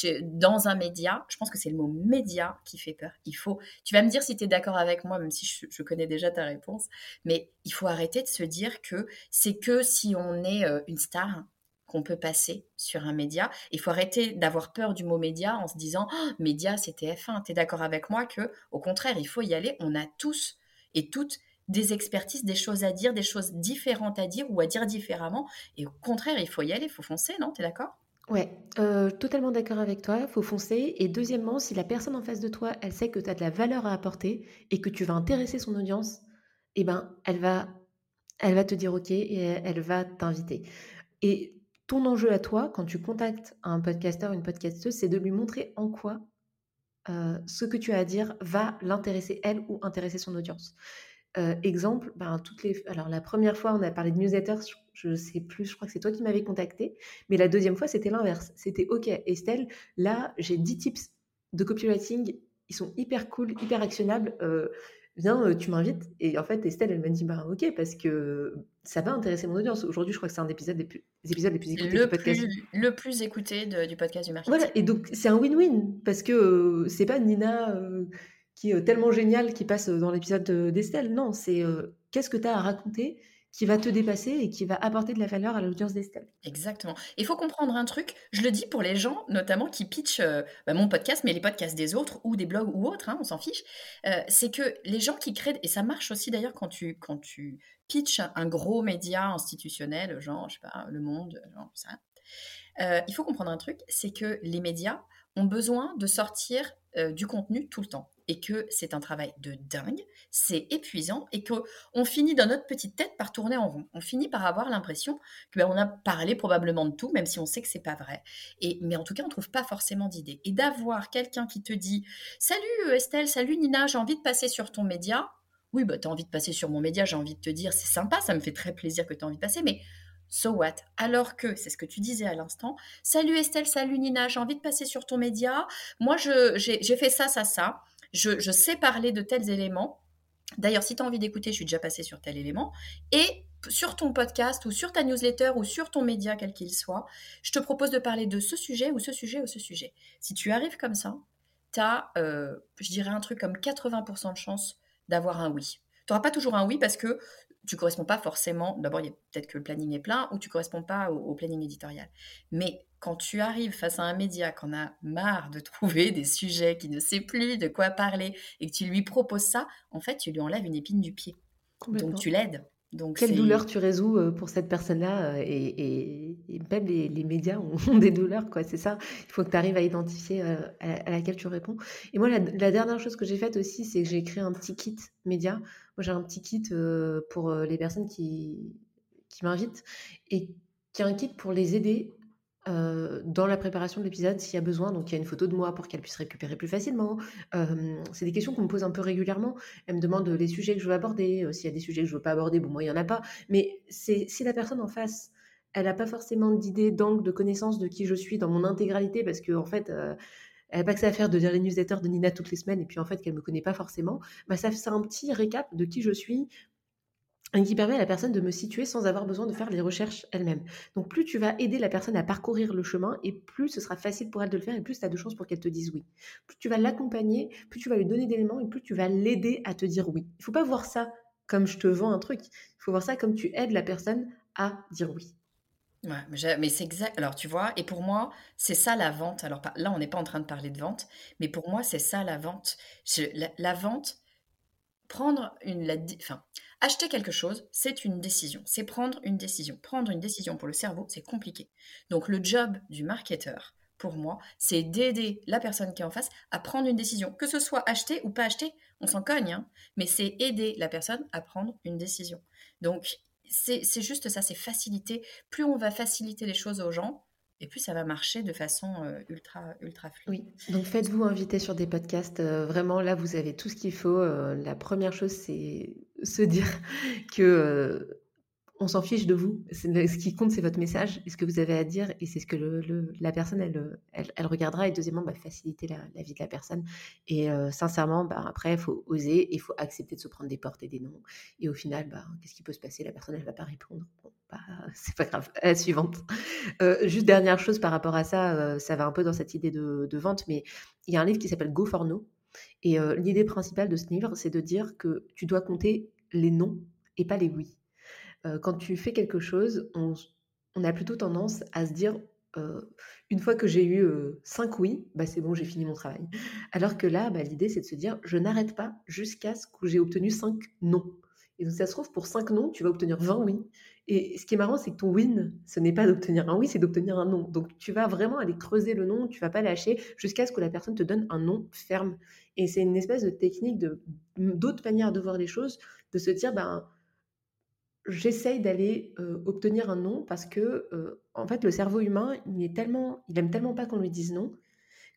S1: Euh, dans un média, je pense que c'est le mot média qui fait peur. Il faut, tu vas me dire si tu es d'accord avec moi, même si je, connais déjà ta réponse, mais il faut arrêter de se dire que c'est que si on est euh, une star, qu'on peut passer sur un média. Il faut arrêter d'avoir peur du mot média en se disant oh, média c'est TF1. Tu es d'accord avec moi que au contraire, il faut y aller. On a tous et toutes des expertises, des choses à dire, des choses différentes à dire ou à dire différemment. Et au contraire, il faut y aller, il faut foncer, non? Tu es d'accord?
S2: Ouais, euh, totalement d'accord avec toi, faut foncer. Et deuxièmement, si la personne en face de toi, elle sait que tu as de la valeur à apporter et que tu vas intéresser son audience, eh ben, elle va, elle va te dire OK et elle va t'inviter. Et ton enjeu à toi, quand tu contactes un podcasteur, une podcasteuse, c'est de lui montrer en quoi euh, ce que tu as à dire va l'intéresser elle ou intéresser son audience exemple, ben, toutes les alors la première fois, on a parlé de newsletters, je ne sais plus, je crois que c'est toi qui m'avais contacté, mais la deuxième fois, c'était l'inverse. C'était: «OK, Estelle, là, j'ai 10 tips de copywriting, ils sont hyper cool, hyper actionnables, viens, tu m'invites» et en fait, Estelle, elle m'a dit: «Ben, OK, parce que ça va intéresser mon audience». Aujourd'hui, je crois que c'est un des épisodes les plus épisodes les plus écoutés
S1: le
S2: du podcast.
S1: Plus, le plus écouté du podcast du marketing.
S2: Voilà et donc c'est un win-win parce que, c'est pas Nina, qui est tellement génial qui passe dans l'épisode d'Estelle. Non, c'est qu'est-ce que tu as à raconter qui va te dépasser et qui va apporter de la valeur à l'audience d'Estelle?
S1: Exactement. Il faut comprendre un truc, je le dis pour les gens notamment qui pitchent bah, mon podcast, mais les podcasts des autres ou des blogs ou autres, hein, on s'en fiche, c'est que les gens qui créent, et ça marche aussi d'ailleurs quand tu, quand tu pitches un gros média institutionnel, genre, je sais pas, Le Monde, genre ça, il faut comprendre un truc, c'est que les médias ont besoin de sortir du contenu tout le temps et que c'est un travail de dingue, c'est épuisant et qu'on finit dans notre petite tête par tourner en rond. On finit par avoir l'impression que ben, on a parlé probablement de tout, même si on sait que c'est pas vrai. Et mais en tout cas, on trouve pas forcément d'idées. Et d'avoir quelqu'un qui te dit "Salut euh, Estelle, salut Nina, j'ai envie de passer sur ton média." Oui, bah, tu as envie de passer sur mon média, j'ai envie de te dire, c'est sympa, ça me fait très plaisir que tu as envie de passer, mais So what? Alors que, c'est ce que tu disais à l'instant, salut Estelle, salut Nina, j'ai envie de passer sur ton média. Moi, j'ai fait ça, ça, ça je, sais parler de tels éléments. D'ailleurs, si tu as envie d'écouter, je suis déjà passée sur tel élément. Et sur ton podcast ou sur ta newsletter ou sur ton média, quel qu'il soit, je te propose de parler de ce sujet ou ce sujet ou ce sujet. Si tu arrives comme ça, tu as, euh, je dirais, un truc comme 80% de chance d'avoir un oui. Tu n'auras pas toujours un oui parce que tu corresponds pas forcément. D'abord, il y a peut-être que le planning est plein ou tu corresponds pas au, planning éditorial. Mais quand tu arrives face à un média qu'on a marre de trouver des sujets, qui ne sait plus de quoi parler et que tu lui proposes ça, en fait, tu lui enlèves une épine du pied. Donc tu l'aides. Donc
S2: Quelle douleur tu résous euh, pour cette personne-là euh, et, même les, médias ont, des douleurs, quoi. C'est ça? Il faut que tu arrives à identifier euh, à, laquelle tu réponds. Et moi, la, dernière chose que j'ai faite aussi, c'est que j'ai créé un petit kit média. Moi, j'ai un petit kit pour les personnes qui, qui m'invitent et qui est un kit pour les aider euh, dans la préparation de l'épisode s'il y a besoin. Donc, il y a une photo de moi pour qu'elle puisse récupérer plus facilement. c'est des questions qu'on me pose un peu régulièrement. Elle me demande les sujets que je veux aborder. Euh, s'il y a des sujets que je veux pas aborder, bon, moi, il n'y en a pas. Mais c'est si la personne en face, elle n'a pas forcément d'idée, d'angle, de connaissance de qui je suis dans mon intégralité, parce qu'en en fait, euh, elle n'a pas que ça à faire de lire les newsletters de Nina toutes les semaines, et puis en fait, qu'elle ne me connaît pas forcément, bah, ça fait un petit récap de qui je suis, qui permet à la personne de me situer sans avoir besoin de faire les recherches elle-même. Donc plus tu vas aider la personne à parcourir le chemin et plus ce sera facile pour elle de le faire et plus tu as de chances pour qu'elle te dise oui. Plus tu vas l'accompagner, plus tu vas lui donner d'éléments et plus tu vas l'aider à te dire oui. Il faut pas voir ça comme je te vends un truc, il faut voir ça comme tu aides la personne à dire oui.
S1: Ouais, mais, c'est exact. Alors, tu vois, et pour moi, c'est ça la vente. Alors, là, on n'est pas en train de parler de vente, mais pour moi, c'est ça la vente. la, vente, prendre une. La, enfin, Acheter quelque chose, c'est une décision, c'est prendre une décision. Prendre une décision pour le cerveau, c'est compliqué. Donc le job du marketeur, pour moi, c'est d'aider la personne qui est en face à prendre une décision, que ce soit acheter ou pas acheter, on s'en cogne, hein, mais c'est aider la personne à prendre une décision. Donc c'est juste ça, c'est faciliter. Plus on va faciliter les choses aux gens, et plus ça va marcher de façon ultra, ultra fluide.
S2: Oui, donc faites-vous inviter sur des podcasts. vraiment, là, vous avez tout ce qu'il faut. la première chose, c'est se dire que on s'en fiche de vous. Ce qui compte, c'est votre message et ce que vous avez à dire. Et c'est ce que la personne, elle, regardera. Et deuxièmement, bah, faciliter la, vie de la personne. Et euh, sincèrement, bah, après, il faut oser il faut accepter de se prendre des portes et des noms. Et au final, bah, qu'est-ce qui peut se passer? La personne, elle ne va pas répondre. Bah, c'est pas grave. La suivante. Euh, juste dernière chose par rapport à ça, euh, ça va un peu dans cette idée de, vente, mais il y a un livre qui s'appelle Go for No. Et l'idée principale de ce livre, c'est de dire que tu dois compter les non et pas les oui quand tu fais quelque chose, on, a plutôt tendance à se dire une fois que j'ai eu cinq oui, bah c'est bon, j'ai fini mon travail. Alors que là, bah, l'idée, c'est de se dire je n'arrête pas jusqu'à ce que j'ai obtenu cinq non. Et donc, ça se trouve, pour cinq non, tu vas obtenir 20 oui. Et ce qui est marrant, c'est que ton win, ce n'est pas d'obtenir un oui, c'est d'obtenir un non. Donc, tu vas vraiment aller creuser le non, tu vas pas lâcher jusqu'à ce que la personne te donne un non ferme. Et c'est une espèce de technique de d'autres manières de voir les choses, de se dire, ben, j'essaye d'aller obtenir un non parce que, en fait, le cerveau humain, il est tellement, il aime tellement pas qu'on lui dise non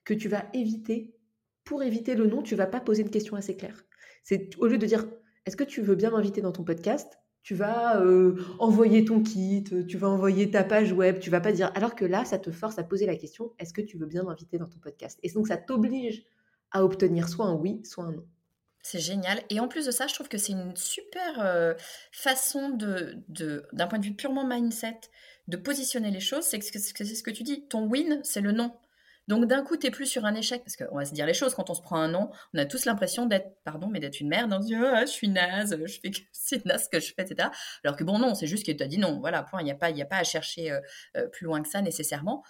S2: que tu vas éviter, pour éviter le non, tu vas pas poser une question assez claire. C'est au lieu de dire, est-ce que tu veux bien m'inviter dans ton podcast tu vas envoyer ton kit, tu vas envoyer ta page web, tu vas pas dire. Alors que là, ça te force à poser la question est-ce que tu veux bien m'inviter dans ton podcast? Et donc, ça t'oblige à obtenir soit un oui, soit un non.
S1: C'est génial. Et en plus de ça, je trouve que c'est une super euh, façon de, d'un point de vue purement mindset, de positionner les choses. C'est ce, c'est ce que tu dis. Ton win, c'est le non. Donc d'un coup, tu plus sur un échec. Parce qu'on va se dire les choses, quand on se prend un non, on a tous l'impression d'être, pardon, mais d'être une merde. On se dit, je suis naze, je fais que c'est naze ce que je fais, etc. Alors que bon, non, c'est juste que tu as dit non. Voilà, point. Il n'y a, pas, a pas à chercher euh, euh, plus loin que ça nécessairement.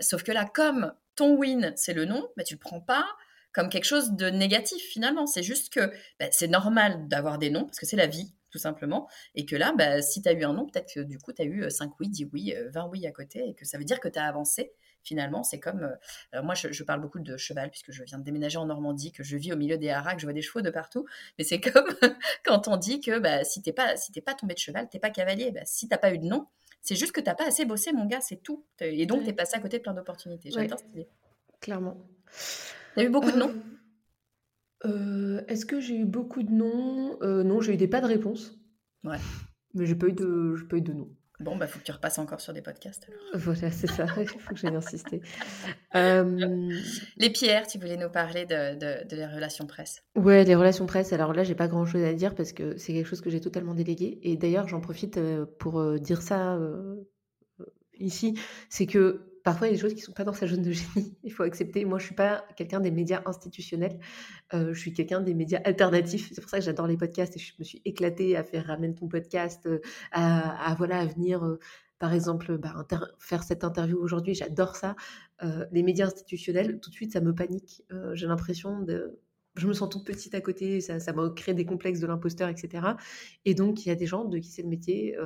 S1: sauf que là, comme ton win, c'est le mais bah, tu ne le prends pas comme quelque chose de négatif finalement. C'est juste que bah, c'est normal d'avoir des noms parce que c'est la vie tout simplement. Et que là, bah, si tu as eu un nom, peut-être que du coup, tu as eu 5 oui, 10 oui, 20 oui à côté et que ça veut dire que tu as avancé. Finalement, c'est comme. alors moi, je, parle beaucoup de cheval puisque je viens de déménager en Normandie, que je vis au milieu des haras, que je vois des chevaux de partout. Mais c'est comme quand on dit que bah, si t'es pas, si pas tombé de cheval, t'es pas cavalier. Bah, si t'as pas eu de nom, c'est juste que t'as pas assez bossé, mon gars, c'est tout. Et donc, tu es passé à côté de plein d'opportunités. J'adore cette idée.
S2: Clairement.
S1: A eu beaucoup de noms?
S2: Euh, euh, Est-ce que j'ai eu beaucoup de noms? Euh, Non, j'ai eu des pas de réponse.
S1: Ouais.
S2: Mais j'ai pas eu de, pas eu de noms.
S1: Bon, bah, faut que tu repasses encore sur des podcasts.
S2: Voilà, c'est ça. Il faut que j'aille insister.
S1: Les pierres, tu voulais nous parler de, de, de, les relations presse.
S2: Ouais, les relations presse. Alors là, j'ai pas grand chose à dire parce que c'est quelque chose que j'ai totalement délégué. Et d'ailleurs, j'en profite pour dire ça ici. C'est que parfois, il y a des choses qui ne sont pas dans sa zone de génie. Il faut accepter. Moi, je ne suis pas quelqu'un des médias institutionnels. Euh, je suis quelqu'un des médias alternatifs. C'est pour ça que j'adore les podcasts et je me suis éclatée à faire ramène ton podcast, euh, à, voilà, à venir, euh, par exemple, bah, faire cette interview aujourd'hui. J'adore ça. les médias institutionnels, tout de suite, ça me panique. J'ai l'impression de je me sens toute petite à côté, ça, ça m'a créé des complexes de l'imposteur, etc. Et donc, il y a des gens de qui c'est le métier.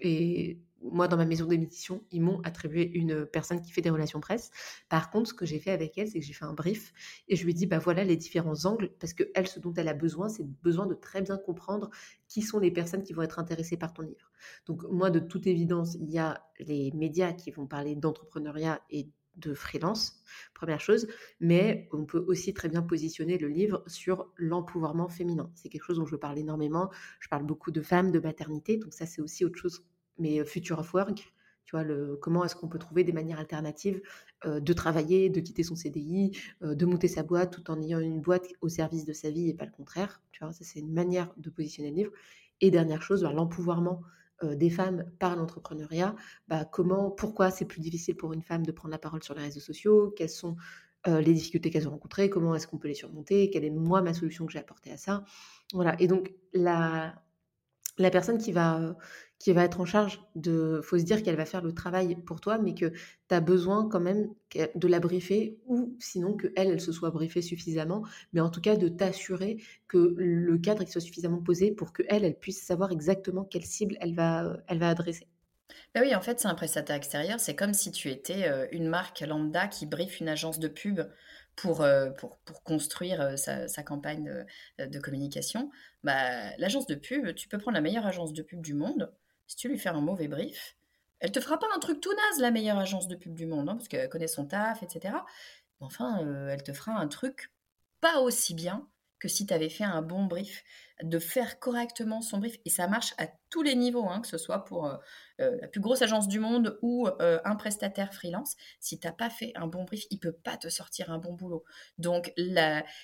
S2: et moi, dans ma maison d'édition, ils m'ont attribué une personne qui fait des relations presse. Par contre, ce que j'ai fait avec elle, c'est que j'ai fait un brief et je lui ai dit, bah voilà les différents angles, parce que elle, ce dont elle a besoin, c'est besoin de très bien comprendre qui sont les personnes qui vont être intéressées par ton livre. Donc moi, de toute évidence, il y a les médias qui vont parler d'entrepreneuriat et de freelance, première chose, mais on peut aussi très bien positionner le livre sur l'empouvoirment féminin. C'est quelque chose dont je parle énormément. Je parle beaucoup de femmes, de maternité, donc ça c'est aussi autre chose mais Future of Work, tu vois, le, comment est-ce qu'on peut trouver des manières alternatives de travailler, de quitter son CDI, de monter sa boîte tout en ayant une boîte au service de sa vie et pas le contraire. Tu vois, ça c'est une manière de positionner le livre. Et dernière chose, bah, l'empouvoirment des femmes par l'entrepreneuriat. Bah, comment, pourquoi c'est plus difficile pour une femme de prendre la parole sur les réseaux sociaux? Quelles sont les difficultés qu'elles ont rencontrées? Comment est-ce qu'on peut les surmonter? Quelle est moi ma solution que j'ai apportée à ça? Voilà. Et donc la la personne qui va, qui va être en charge de. faut se dire qu'elle va faire le travail pour toi, mais que tu as besoin quand même de la briefer, ou sinon qu'elle, elle se soit briefée suffisamment, mais en tout cas de t'assurer que le cadre soit suffisamment posé pour qu'elle, elle puisse savoir exactement quelle cible elle va, elle va adresser.
S1: Ben oui, en fait, c'est un prestataire extérieur. C'est comme si tu étais une marque lambda qui briefe une agence de pub pour, pour, pour construire sa, sa campagne de, de communication. Bah, l'agence de pub, tu peux prendre la meilleure agence de pub du monde si tu lui fais un mauvais brief, Elle te fera pas un truc tout naze, la meilleure agence de pub du monde, hein, parce qu'elle connaît son taf, etc. Enfin, euh, elle te fera un truc pas aussi bien que si tu avais fait un bon brief, de faire correctement son brief. Et ça marche à tous les niveaux, hein, que ce soit pour euh, euh, la plus grosse agence du monde ou un prestataire freelance. Si tu n'as pas fait un bon brief, il peut pas te sortir un bon boulot. Donc,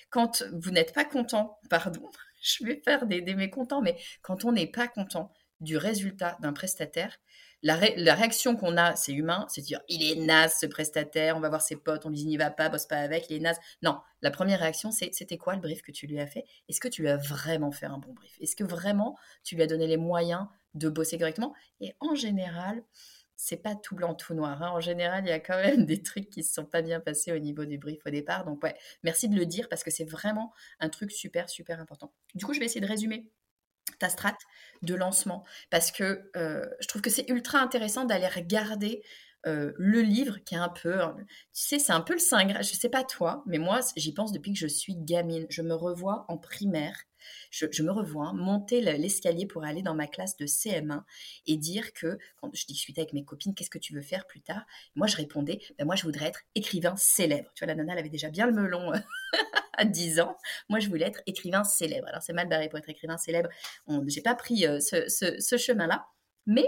S1: quand vous n'êtes pas content, pardon, je vais faire des mécontents, mais quand on n'est pas content du résultat d'un prestataire, la, réaction qu'on a, c'est humain, c'est dire il est naze ce prestataire, on va voir ses potes, on lui dit n'y va pas, bosse pas avec, il est naze. Non, la première réaction, c'est c'était quoi le brief que tu lui as fait? Est-ce que tu lui as vraiment fait un bon brief? Est-ce que vraiment tu lui as donné les moyens de bosser correctement? Et en général, c'est pas tout blanc, tout noir. Hein. En général, il y a quand même des trucs qui ne se sont pas bien passés au niveau du brief au départ. Donc, ouais, merci de le dire parce que c'est vraiment un truc super, super important. Du coup, je vais essayer de résumer ta de lancement. Parce que euh, je trouve que c'est ultra intéressant d'aller regarder euh, le livre qui est un peu, tu sais, c'est un peu le saint Je sais pas toi, mais moi, j'y pense depuis que je suis gamine. Je me revois en primaire. Je, me revois monter l'escalier pour aller dans ma classe de CM1 et dire que quand je discutais avec mes copines, qu'est-ce que tu veux faire plus tard Moi, je répondais, ben moi, je voudrais être écrivain célèbre. Tu vois, la nana, elle avait déjà bien le melon à 10 ans. Moi, je voulais être écrivain célèbre. Alors, c'est mal barré pour être écrivain célèbre. Je n'ai pas pris euh, ce, chemin-là. Mais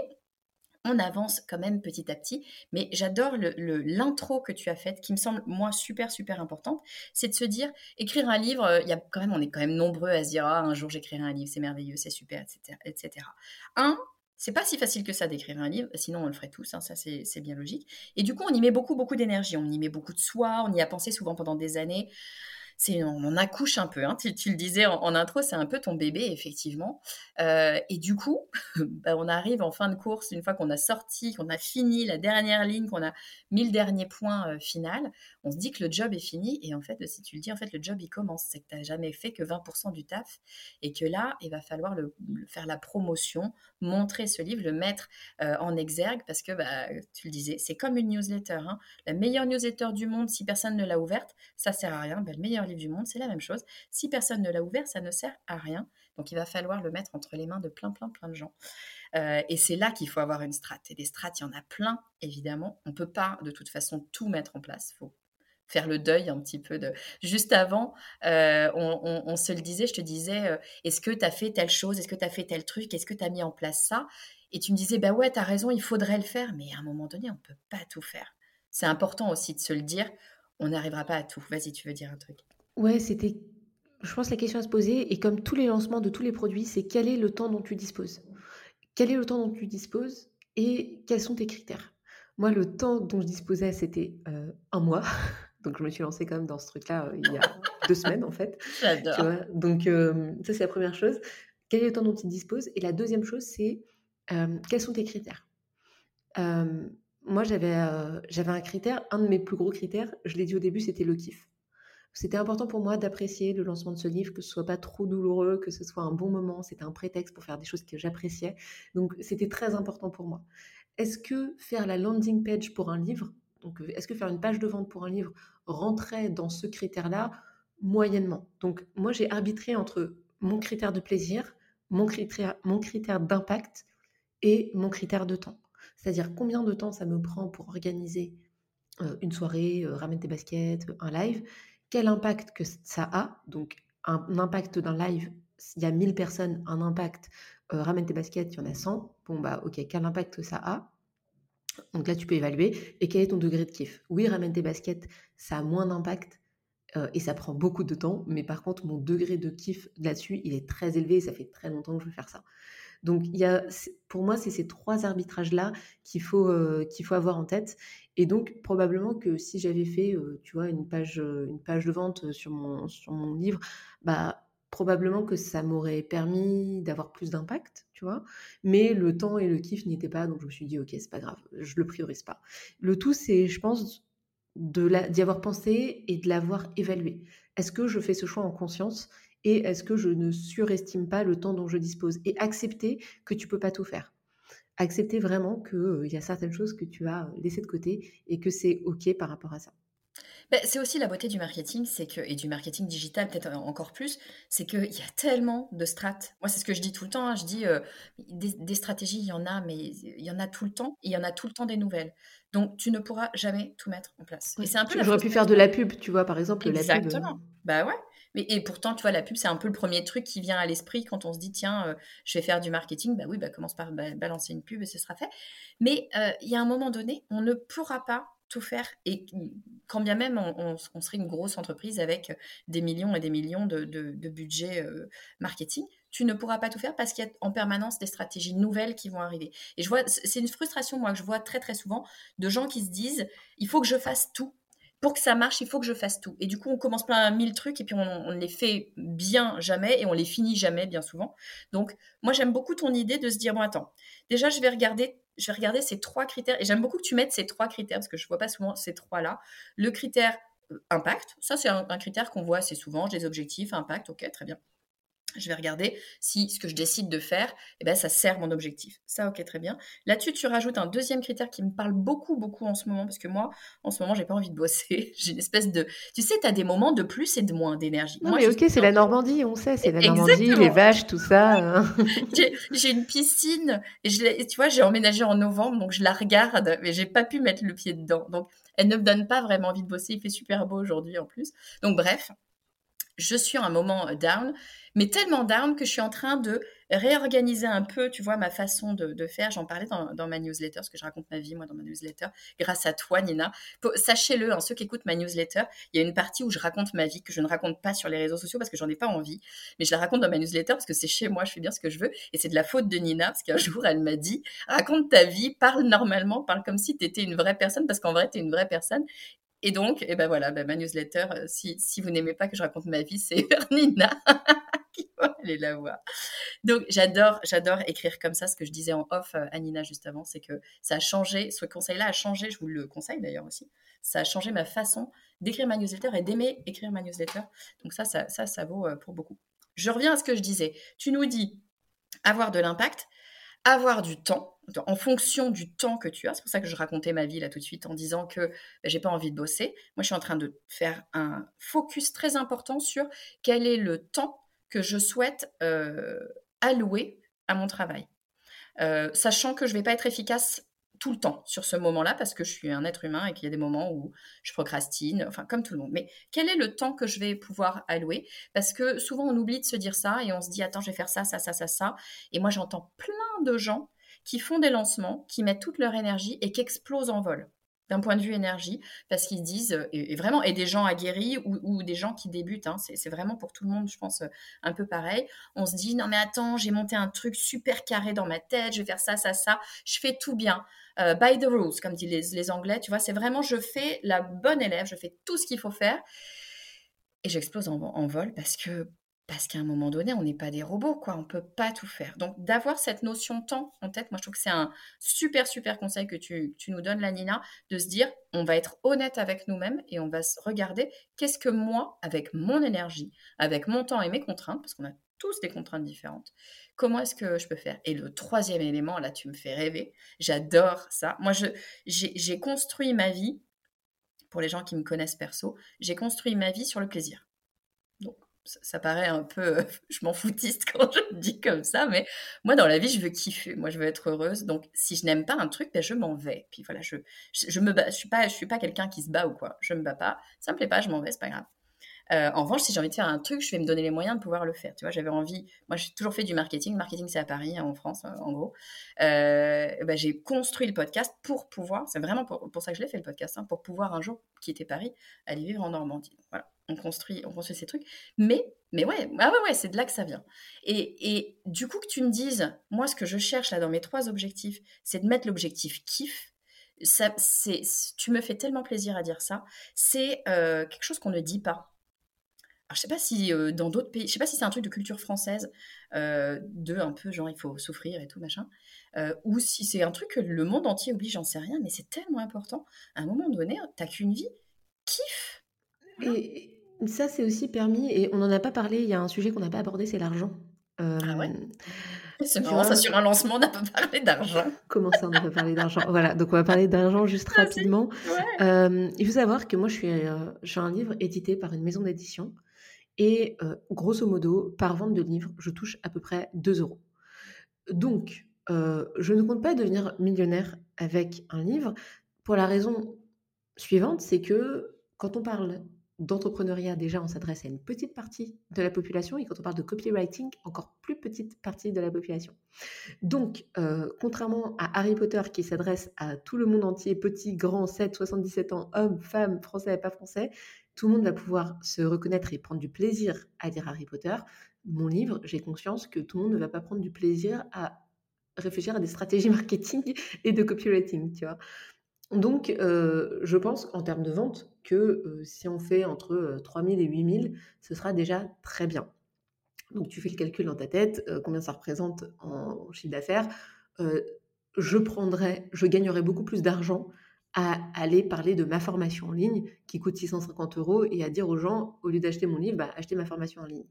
S1: on avance quand même petit à petit. Mais j'adore l'intro que tu as faite, qui me semble, moi, super, super importante. C'est de se dire, écrire un livre, euh, il y a quand même, on est quand même nombreux à se dire, ah, un jour j'écrirai un livre, c'est merveilleux, c'est super, etc., etc. Un, c'est pas si facile que ça d'écrire un livre, sinon on le ferait tous, hein, ça c'est bien logique. Et du coup, on y met beaucoup, beaucoup d'énergie, on y met beaucoup de soi, on y a pensé souvent pendant des années on accouche un peu. Hein. Tu, le disais en, intro, c'est un peu ton bébé, effectivement. Euh, et du coup, bah, on arrive en fin de course, une fois qu'on a sorti, qu'on a fini la dernière ligne, qu'on a mis le dernier point euh, final, on se dit que le job est fini. Et en fait, si tu le dis, en fait, le job, il commence. C'est que tu n'as jamais fait que 20% du taf. Et que là, il va falloir le, faire la promotion, montrer ce livre, le mettre euh, en exergue, parce que, bah, tu le disais, c'est comme une newsletter. Hein. La meilleure newsletter du monde, si personne ne l'a ouverte, ça sert à rien. Bah, le meilleur du monde, c'est la même chose. Si personne ne l'a ouvert, ça ne sert à rien. Donc, il va falloir le mettre entre les mains de plein, plein, plein de gens. Euh, et c'est là qu'il faut avoir une strate. Et des strates, il y en a plein, évidemment. On ne peut pas, de toute façon, tout mettre en place. Il faut faire le deuil un petit peu de... Juste avant, euh, on, se le disait, je te disais, euh, est-ce que tu as fait telle chose? Est-ce que tu as fait tel truc? Est-ce que tu as mis en place ça Et tu me disais, bah ouais, tu as raison, il faudrait le faire. Mais à un moment donné, on ne peut pas tout faire. C'est important aussi de se le dire. On n'arrivera pas à tout. Vas-y, tu veux dire un truc?
S2: Ouais, c'était, je pense, la question à se poser. Et comme tous les lancements de tous les produits, c'est quel est le temps dont tu disposes? Quel est le temps dont tu disposes et quels sont tes critères? Moi, le temps dont je disposais, c'était euh, un mois. Donc, je me suis lancée quand même dans ce truc-là euh, il y a deux semaines, en fait.
S1: J'adore.
S2: Donc, euh, ça, c'est la première chose. Quel est le temps dont tu disposes? Et la deuxième chose, c'est quels sont tes critères? Moi, j'avais j'avais un critère, un de mes plus gros critères, je l'ai dit au début, c'était le kiff. C'était important pour moi d'apprécier le lancement de ce livre, que ce soit pas trop douloureux, que ce soit un bon moment. C'était un prétexte pour faire des choses que j'appréciais. Donc, c'était très important pour moi. Est-ce que faire la landing page pour un livre, donc est-ce que faire une page de vente pour un livre rentrait dans ce critère-là moyennement? Donc, moi, j'ai arbitré entre mon critère de plaisir, mon critère, mon critère d'impact et mon critère de temps. C'est-à-dire combien de temps ça me prend pour organiser euh, une soirée, euh, ramener des baskets, un live, quel impact que ça a. Donc, un, impact d'un live, s'il y a 1000 personnes, un impact, euh, ramène tes baskets, il y en a 100. Bon, bah, ok, quel impact que ça a? Donc là, tu peux évaluer. Et quel est ton degré de kiff? Oui, ramène tes baskets, ça a moins d'impact euh, et ça prend beaucoup de temps. Mais par contre, mon degré de kiff là-dessus, il est très élevé et ça fait très longtemps que je veux faire ça. Donc, il y a, pour moi, c'est ces trois arbitrages-là qu'il faut, euh, faut avoir en tête. Et donc, probablement que si j'avais fait, euh, tu vois, une page, euh, une page de vente sur mon, sur mon livre, bah, probablement que ça m'aurait permis d'avoir plus d'impact, tu vois. Mais le temps et le kiff n'y étaient pas, donc je me suis dit, ok, c'est pas grave, je le priorise pas. Le tout, c'est, je pense, d'y avoir pensé et de l'avoir évalué. Est-ce que je fais ce choix en conscience et est-ce que je ne surestime pas le temps dont je dispose et accepter que tu peux pas tout faire? Accepter vraiment qu'il y a certaines choses que tu as laissées de côté et que c'est OK par rapport à ça.
S1: Beh, c'est aussi la beauté du marketing, c'est que et du marketing digital peut-être encore plus, c'est qu'il y a tellement de strates. Moi, c'est ce que je dis tout le temps, hein, je dis, heu, des des stratégies, il y en a, mais il y en a tout le temps et il y en a tout le temps des nouvelles. Donc tu ne pourras jamais tout mettre en place et
S2: Ouais,
S1: c'est un peu
S2: j'aurais pu faire de la pub, tu vois? Par exemple, la pub,
S1: exactement, bah, ouais, mais et pourtant, tu vois, la pub, c'est un peu le premier truc qui vient à l'esprit quand on se dit: «Tiens, heu, je vais faire du marketing». Bah, oui, bah, commence par ba balancer une pub et ce sera fait. Mais, heu, il y a un moment donné, on ne pourra pas tout faire et quand bien même on serait une grosse entreprise avec, des millions et des millions de budget, heu, marketing, tu ne pourras pas tout faire parce qu'il y a en permanence des stratégies nouvelles qui vont arriver et je vois c'est une frustration, moi, que je vois très, très souvent de gens qui se disent: «Il faut que je fasse tout. Pour que ça marche, il faut que je fasse tout» et du coup, on commence plein 1000 trucs et puis on ne les fait bien jamais et on les finit jamais, bien souvent. Donc moi, j'aime beaucoup ton idée de se dire: «Bon, attends, déjà, je vais regarder je vais regarder ces 3 critères» et j'aime beaucoup que tu mettes ces 3 critères parce que je vois pas souvent ces 3 là. Le critère, heu, impact, ça, c'est un critère qu'on voit assez souvent. J'ai des objectifs, impact, OK, très bien. Je vais regarder si ce que je décide de faire et bah, ça sert mon objectif. Ça, OK, très bien. Là-dessus, tu rajoutes un 2e critère qui me parle beaucoup, beaucoup en ce moment parce que moi, en ce moment, j'ai pas envie de bosser. J'ai une espèce de tu sais, tu as des moments de plus et de moins d'énergie.
S2: Non,
S1: Moi,
S2: mais OK, c'est la Normandie, on sait, c'est la Normandie, les vaches, tout ça, heu
S1: J'ai une piscine et je l'ai et tu vois, j'ai emménagé en novembre, donc je la regarde, mais j'ai pas pu mettre le pied dedans. Donc elle ne me donne pas vraiment envie de bosser. Il fait super beau aujourd'hui en plus. Donc bref, je suis à un moment, heu, down, mais tellement down que je suis en train de réorganiser un peu, tu vois, ma façon de faire. J'en parlais dans ma newsletter, parce que je raconte ma vie, moi, dans ma newsletter, grâce à toi, Nina. Sachez-le, hein, ceux qui écoutent ma newsletter, il y a une partie où je raconte ma vie que je ne raconte pas sur les réseaux sociaux parce que j'en ai pas envie, mais je la raconte dans ma newsletter parce que c'est chez moi, je fais bien ce que je veux et c'est de la faute de Nina parce qu'un jour, elle m'a dit: «Raconte ta vie, parle normalement, parle comme si tu étais une vraie personne parce qu'en vrai, tu es une vraie personne» et donc et bah, voilà, bah, ma newsletter, heu, si si vous n'aimez pas que je raconte ma vie, c'est Nina qu'il faut aller la voir. Donc j'adore j'adore écrire comme ça. Ce que je disais en off, à Nina juste avant, c'est que ça a changé ce conseil-là a changé, je vous le conseille d'ailleurs aussi, ça a changé ma façon d'écrire ma newsletter et d'aimer écrire ma newsletter. Donc ça ça ça, ça vaut, heu, pour beaucoup. Je reviens à ce que je disais. Tu nous dis avoir de l'impact, avoir du temps, en fonction du temps que tu as. C'est pour ça que je racontais ma vie là tout de suite en disant que, bah, j'ai pas envie de bosser. Moi, je suis en train de faire un focus très important sur quel est le temps que je souhaite, heu, allouer à mon travail. Heu, sachant que je vais pas être efficace tout le temps sur ce moment-là parce que je suis un être humain et qu'il y a des moments où je procrastine, enfin comme tout le monde. Mais quel est le temps que je vais pouvoir allouer? Parce que souvent on oublie de se dire ça et on se dit: «Attends, je vais faire ça, ça, ça, ça, ça» et moi j'entends plein de gens qui font des lancements, qui mettent toute leur énergie et qui explosent en vol, d'un point de vue énergie, parce qu'ils se disent, heu et vraiment et des gens aguerris ou des gens qui débutent, hein, c'est vraiment pour tout le monde, je pense, heu, un peu pareil. On se dit: «Non mais attends, j'ai monté un truc super carré dans ma tête, je vais faire ça, ça, ça, je fais tout bien, heu, by the rules» comme disent les les Anglais, tu vois? C'est vraiment je fais la bonne élève, je fais tout ce qu'il faut faire et j'explose en en vol parce que parce qu'à un moment donné, on n'est pas des robots, quoi, on peut pas tout faire. Donc d'avoir cette notion de temps en tête, moi je trouve que c'est un super, super conseil que tu nous donnes là, Nina, de se dire: «On va être honnête avec nous-mêmes et on va regarder qu'est-ce que moi, avec mon énergie, avec mon temps et mes contraintes», parce qu'on a tous des contraintes différentes, «comment est-ce que je peux faire?» et le 3e élément, là, tu me fais rêver, j'adore ça. Moi j'ai construit ma vie, pour les gens qui me connaissent perso, j'ai construit ma vie sur le plaisir. Ça paraît un peu, heu, je m'en foutiste quand je le dis comme ça, mais moi dans la vie, je veux kiffer, moi je veux être heureuse, donc si je n'aime pas un truc, bah, je m'en vais. Puis voilà, je je me je suis pas suis pas quelqu'un qui se bat ou quoi, je me bats pas, ça me plaît pas, je m'en vais, c'est pas grave. Heu, en revanche, si j'ai envie de faire un truc, je vais me donner les moyens de pouvoir le faire, tu vois? J'avais envie moi j'ai toujours fait du marketing, marketing c'est à Paris, hein, en France, heu, en gros. Heu, bah, j'ai construit le podcast pour pouvoir c'est vraiment pour pour ça que je l'ai fait le podcast, hein, pour pouvoir un jour quitter Paris, aller vivre en Normandie. Voilà, on construit on construit ces trucs, mais mais ouais, ah ouais, ouais, c'est de là que ça vient et et du coup que tu me dises: «Moi ce que je cherche là dans mes 3 objectifs, c'est de mettre l'objectif kiff», ça c'est tu me fais tellement plaisir à dire ça. C'est, heu, quelque chose qu'on ne dit pas. Alors je sais pas si, heu, dans d'autres pays je sais pas si c'est un truc de culture française, heu, de un peu genre il faut souffrir et tout machin, ou si c'est un truc que le monde entier oublie, j'en sais rien, mais c'est tellement important. À un moment donné, tu as qu'une vie! Voilà.
S2: Et ça, c'est aussi permis et on n'en a pas parlé, il y a un sujet qu'on n'a pas abordé, c'est l'argent.
S1: Ah ouais? C'est marrant, ça sur un lancement, on n'a pas parlé d'argent.
S2: Comment ça, on n'a pas parlé d'argent? Voilà, donc on va parler d'argent juste
S1: Ah,
S2: rapidement.
S1: Ouais.
S2: Euh, il faut savoir que moi, je suis, euh, je suis un livre édité par une maison d'édition. Et euh, grosso modo, par vente de livres, je touche à peu près 2 euros. Donc, euh, je ne compte pas devenir millionnaire avec un livre pour la raison suivante, c'est que quand on parle d'entrepreneuriat, déjà, on s'adresse à une petite partie de la population, et quand on parle de copywriting, encore plus petite partie de la population. Donc, euh, contrairement à Harry Potter qui s'adresse à tout le monde entier, petit, grand, 7, 77 ans, homme, femme, français, pas français, tout le monde va pouvoir se reconnaître et prendre du plaisir à lire Harry Potter. Mon livre, j'ai conscience que tout le monde ne va pas prendre du plaisir à réfléchir à des stratégies marketing et de copywriting, tu vois. Donc, euh, je pense en termes de vente que euh, si on fait entre euh, 3000 et 8000, ce sera déjà très bien. Donc, tu fais le calcul dans ta tête, euh, combien ça représente en chiffre d'affaires. Je prendrais, je gagnerais beaucoup plus d'argent à aller parler de ma formation en ligne qui coûte 650 euros et à dire aux gens, au lieu d'acheter mon livre, bah, achetez ma formation en ligne.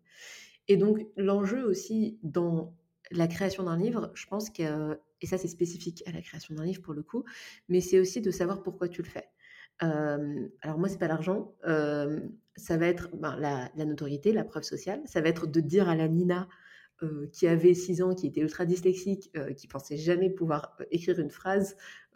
S2: Et donc, l'enjeu aussi dans la création d'un livre, je pense que, et ça c'est spécifique à la création d'un livre pour le coup, mais c'est aussi de savoir pourquoi tu le fais. Alors moi, c'est pas l'argent, ça va être ben, la, notoriété, la preuve sociale, ça va être de dire à la Nina qui avait 6 ans, qui était ultra dyslexique, qui pensait jamais pouvoir écrire une phrase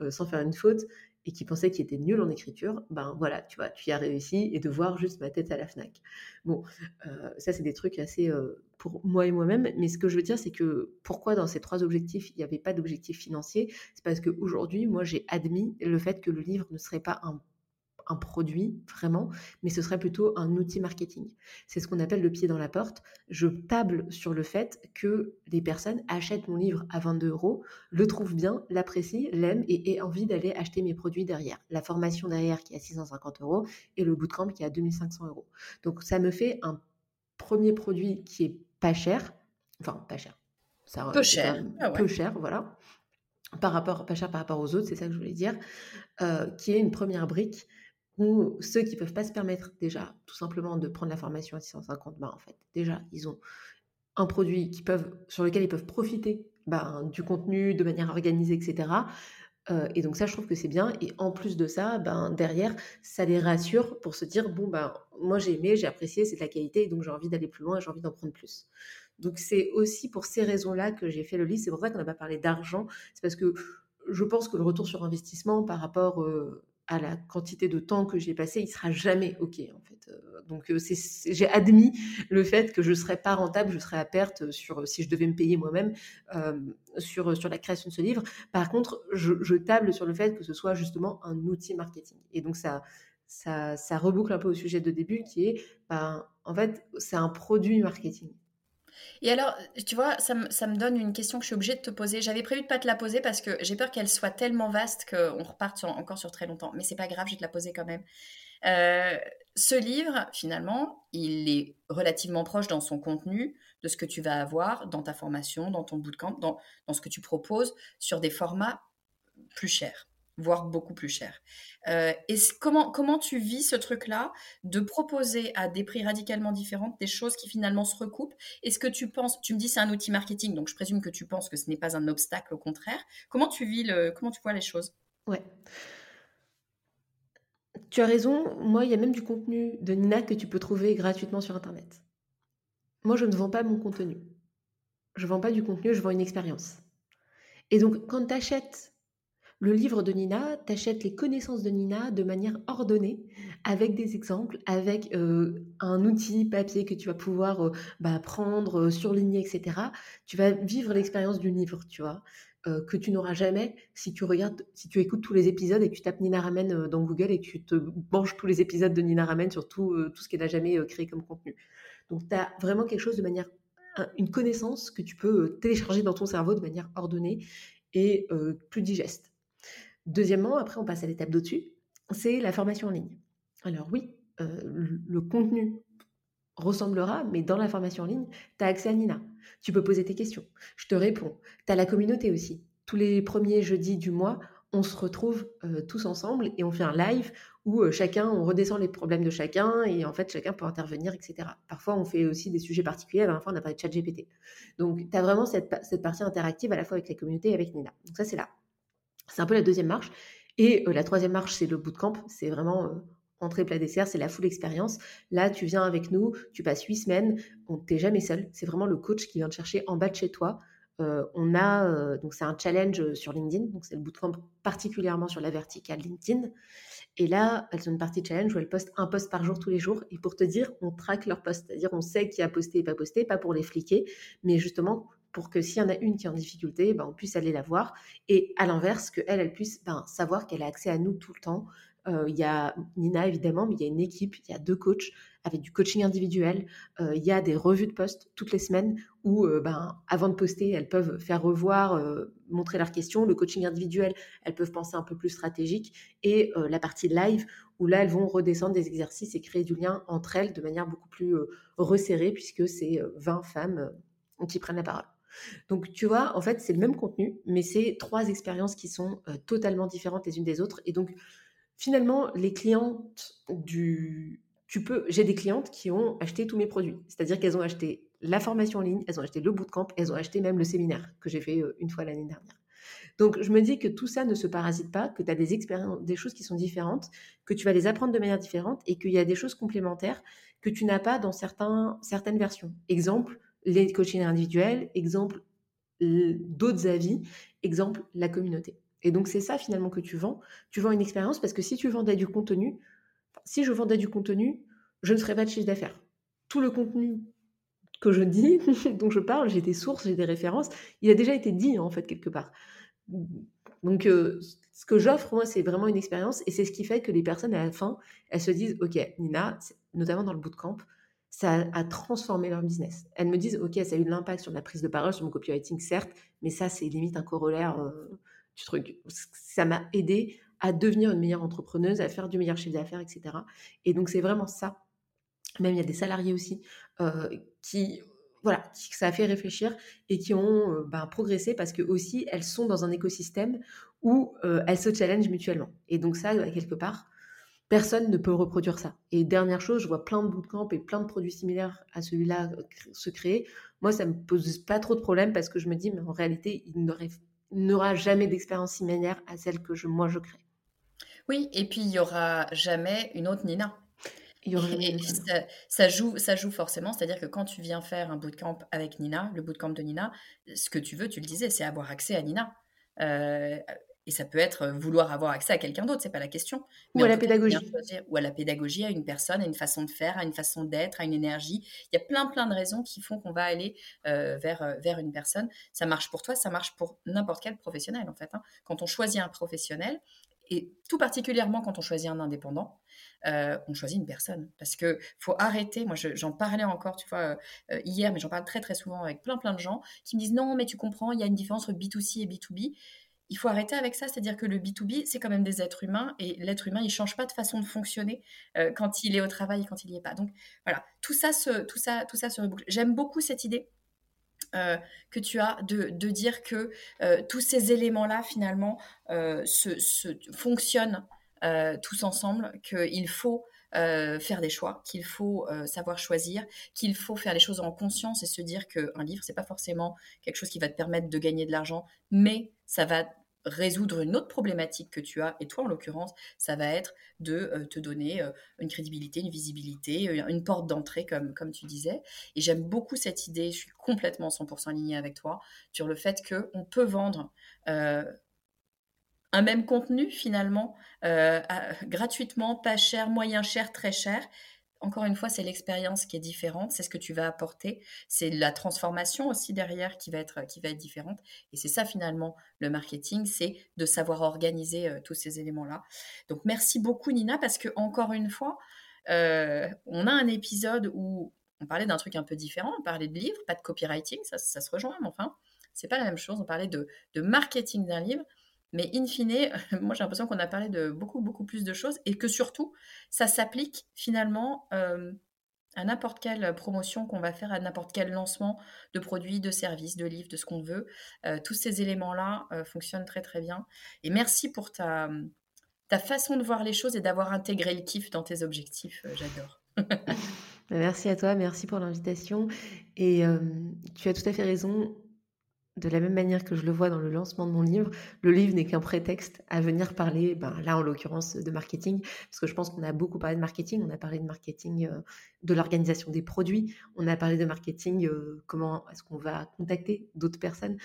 S2: sans faire une faute, et qui pensait qu'il était nul en écriture, ben voilà, tu vois, tu y as réussi, et de voir juste ma tête à la FNAC. Bon, euh, ça c'est des trucs assez euh, pour moi et moi-même, mais ce que je veux dire, c'est que pourquoi dans ces trois objectifs, il n'y avait pas d'objectif financier, c'est parce qu'aujourd'hui, moi j'ai admis le fait que le livre ne serait pas un un produit vraiment, mais ce serait plutôt un outil marketing. C'est ce qu'on appelle le pied dans la porte. Je table sur le fait que les personnes achètent mon livre à 22 euros, le trouvent bien, l'apprécient, l'aiment et aient envie d'aller acheter mes produits derrière. La formation derrière qui est à 650 euros et le bootcamp qui est à 2500 euros. Donc ça me fait un premier produit qui est pas cher, enfin pas cher, ça,
S1: Peu cher. Ah ouais.
S2: peu cher, voilà, par rapport, pas cher par rapport aux autres, c'est ça que je voulais dire, euh, qui est une première brique où ceux qui peuvent pas se permettre déjà tout simplement de prendre la formation à 650, bah en fait déjà ils ont un produit qui peuvent, sur lequel ils peuvent profiter ben, du contenu de manière organisée, etc. Euh, et donc ça, je trouve que c'est bien. Et en plus de ça, ben, derrière, ça les rassure pour se dire, bon, ben, moi j'ai aimé, j'ai apprécié, c'est de la qualité, donc j'ai envie d'aller plus loin, j'ai envie d'en prendre plus. Donc c'est aussi pour ces raisons-là que j'ai fait le livre. C'est pour ça qu'on n'a pas parlé d'argent. C'est parce que je pense que le retour sur investissement par rapport euh, à la quantité de temps que j'ai passé, il sera jamais OK en fait. Euh, donc euh, j'ai admis le fait que je serais pas rentable, je serais à perte sur si je devais me payer moi-même euh, sur la création de ce livre. Par contre, je, table sur le fait que ce soit justement un outil marketing. Et donc ça ça, ça reboucle un peu au sujet de début qui est, ben, en fait, c'est un produit marketing.
S1: Et alors, tu vois, ça me, donne une question que je suis obligée de te poser. J'avais prévu de pas te la poser parce que j'ai peur qu'elle soit tellement vaste qu'on reparte encore sur très longtemps. Mais c'est pas grave, je vais te la poser quand même. Euh, ce livre, finalement, il est relativement proche dans son contenu de ce que tu vas avoir dans ta formation, dans ton bootcamp, dans, dans ce que tu proposes sur des formats plus chers, voire beaucoup plus chers. Euh, et comment, comment tu vis ce truc-là de proposer à des prix radicalement différents des choses qui finalement se recoupent? Est-ce que tu penses, tu me dis c'est un outil marketing, donc je présume que tu penses que ce n'est pas un obstacle, au contraire. Comment tu vis le, comment tu vois les choses?
S2: Ouais. Tu as raison, moi, il y a même du contenu de Nina que tu peux trouver gratuitement sur Internet. Moi, je ne vends pas mon contenu. Je vends pas du contenu, je vends une expérience. Et donc, quand tu achètes le livre de Nina, tu achètes les connaissances de Nina de manière ordonnée, avec des exemples, avec euh, un outil papier que tu vas pouvoir euh, bah, prendre, euh, surligner, etc. Tu vas vivre l'expérience du livre, tu vois, que tu n'auras jamais si tu regardes, si tu écoutes tous les épisodes et que tu tapes Nina Ramen dans Google et que tu te manges tous les épisodes de Nina Ramen sur tout, tout ce qu'elle a jamais créé comme contenu. Donc, tu as vraiment quelque chose de manière, un- une connaissance que tu peux télécharger dans ton cerveau de manière ordonnée et plus digeste. Deuxièmement, après, on passe à l'étape d'au-dessus, c'est la formation en ligne. Alors oui, euh, le, contenu ressemblera, mais dans la formation en ligne, tu as accès à Nina. Tu peux poser tes questions. Je te réponds. Tu as la communauté aussi. Tous les premiers jeudis du mois, on se retrouve euh, tous ensemble et on fait un live où chacun, on redescend les problèmes de chacun et en fait, chacun peut intervenir, etc. Parfois, on fait aussi des sujets particuliers. La dernière fois, on a parlé de chat GPT. Donc, tu as vraiment cette, cette, partie interactive à la fois avec la communauté et avec Nina. Donc, ça, c'est là. C'est un peu la deuxième marche. Et la troisième marche, c'est le bootcamp. C'est vraiment entrée plat dessert, c'est la full expérience. Là, tu viens avec nous, tu passes huit semaines, on t'es jamais seul. C'est vraiment le coach qui vient te chercher en bas de chez toi. Euh, on a euh, donc c'est un challenge sur LinkedIn, donc c'est le bootcamp particulièrement sur la verticale LinkedIn. Et là, elles ont une partie challenge où elles postent un post par jour tous les jours. Et pour te dire, on traque leur post, c'est-à-dire on sait qui a posté et pas posté, pas pour les fliquer, mais justement pour que s'il y en a une qui est en difficulté, ben, on puisse aller la voir. Et à l'inverse, qu'elle, elle puisse ben, savoir qu'elle a accès à nous tout le temps, euh, il y a Nina évidemment, mais il y a une équipe, il y a deux coachs avec du coaching individuel. Euh, il y a des revues de poste toutes les semaines où, euh, ben, avant de poster, elles peuvent faire revoir, montrer leurs questions. Le coaching individuel, elles peuvent penser un peu plus stratégique. Et la partie live, où là, elles vont redescendre des exercices et créer du lien entre elles de manière beaucoup plus resserrée, puisque c'est 20 femmes qui prennent la parole. Donc, tu vois, en fait, c'est le même contenu, mais c'est trois expériences qui sont totalement différentes les unes des autres. Et donc, finalement, les clientes du... Tu peux... J'ai des clientes qui ont acheté tous mes produits. C'est-à-dire qu'elles ont acheté la formation en ligne, elles ont acheté le bootcamp, elles ont acheté même le séminaire que j'ai fait euh, une fois l'année dernière. Donc, je me dis que tout ça ne se parasite pas, que tu as des expériences, des choses qui sont différentes, que tu vas les apprendre de manière différente et qu'il y a des choses complémentaires que tu n'as pas dans certaines versions. Exemple, les coachings individuels, exemple, d'autres avis, exemple, la communauté. Et donc, c'est ça finalement que tu vends. Tu vends une expérience parce que si tu vendais du contenu, si je vendais du contenu, je ne ferais pas de chiffre d'affaires. Tout le contenu que je dis, dont je parle, j'ai des sources, j'ai des références, il a déjà été dit en fait quelque part. Donc, euh, ce que j'offre, moi, c'est vraiment une expérience et c'est ce qui fait que les personnes à la fin, elles se disent, OK, Nina, notamment dans le bootcamp, ça a transformé leur business. Elles me disent, OK, ça a eu de l'impact sur la prise de parole, sur mon copywriting, certes, mais ça, c'est limite un corollaire. Euh, truc. Ça m'a aidé à devenir une meilleure entrepreneuse, à faire du meilleur chiffre d'affaires, etc. Et donc, c'est vraiment ça. Même il y a des salariés aussi euh, qui, voilà, ça a fait réfléchir et qui ont euh, ben, progressé parce que aussi elles sont dans un écosystème où euh, elles se challengent mutuellement. Et donc ça, quelque part, personne ne peut reproduire ça. Et dernière chose, je vois plein de bootcamps et plein de produits similaires à celui-là se créer. Moi, ça me pose pas trop de problèmes parce que je me dis, mais en réalité, n'auraient n'aura jamais d'expérience similaire à celle que je, moi je crée.
S1: Oui, et puis il n'y aura jamais une autre Nina.
S2: Il
S1: ça, joue, ça joue forcément, c'est-à-dire que quand tu viens faire un bootcamp avec Nina, le bootcamp de Nina, ce que tu veux, tu le disais, c'est avoir accès à Nina. Euh, et ça peut être vouloir avoir accès à quelqu'un d'autre, c'est pas la question.
S2: ou à la pédagogie.
S1: ou à la pédagogie, à une personne, à une façon de faire, à une façon d'être, à une énergie. Il y a plein, plein de raisons qui font qu'on va aller euh, vers, euh, vers une personne. Ça marche pour toi, ça marche pour n'importe quel professionnel, en fait. Hein. Quand on choisit un professionnel, et tout particulièrement quand on choisit un indépendant, euh, on choisit une personne. Parce que faut arrêter, moi j'en parlais encore, tu vois, hier, mais j'en parle très très souvent avec plein plein de gens qui me disent non, mais tu comprends, il y a une différence entre B2C et B2B il faut arrêter avec ça, c'est-à-dire que le B2B, c'est quand même des êtres humains et l'être humain, il change pas de façon de fonctionner euh, quand il est au travail et quand il n'y est pas. Donc voilà, tout ça se, tout ça, tout ça se reboucle. J'aime beaucoup cette idée euh, que tu as de, dire que euh, tous ces éléments-là, finalement, se, fonctionnent tous ensemble, qu'il faut faire des choix, qu'il faut savoir choisir, qu'il faut faire les choses en conscience et se dire qu'un livre, c'est pas forcément quelque chose qui va te permettre de gagner de l'argent, mais ça va résoudre une autre problématique que tu as, et toi en l'occurrence, ça va être de euh, te donner euh, une crédibilité, une visibilité, euh, une porte d'entrée, comme, comme tu disais. Et j'aime beaucoup cette idée, je suis complètement 100% alignée avec toi, sur le fait qu'on peut vendre un même contenu finalement gratuitement, pas cher, moyen cher, très cher, encore une fois, c'est l'expérience qui est différente, c'est ce que tu vas apporter, c'est la transformation aussi derrière qui va être, qui va être différente. Et c'est ça finalement le marketing, c'est de savoir organiser euh, tous ces éléments-là. Donc merci beaucoup Nina, parce que encore une fois, euh, on a un épisode où on parlait d'un truc un peu différent, on parlait de livres, pas de copywriting, ça, se rejoint, mais enfin, c'est pas la même chose. On parlait de, de marketing d'un livre. Mais in fine, moi j'ai l'impression qu'on a parlé de beaucoup, beaucoup plus de choses et que surtout, ça s'applique finalement euh, à n'importe quelle promotion qu'on va faire, à n'importe quel lancement de produits, de services, de livres, de ce qu'on veut. Euh, tous ces éléments-là euh, fonctionnent très, très bien. Et merci pour ta, façon de voir les choses et d'avoir intégré le kiff dans tes objectifs. J'adore.
S2: Bah, merci à toi, merci pour l'invitation. Et tu as tout à fait raison. De la même manière que je le vois dans le lancement de mon livre, le livre n'est qu'un prétexte à venir parler, ben, là en l'occurrence, de marketing, parce que je pense qu'on a beaucoup parlé de marketing, on a parlé de marketing de l'organisation des produits, on a parlé de marketing, comment est-ce qu'on va contacter d'autres personnes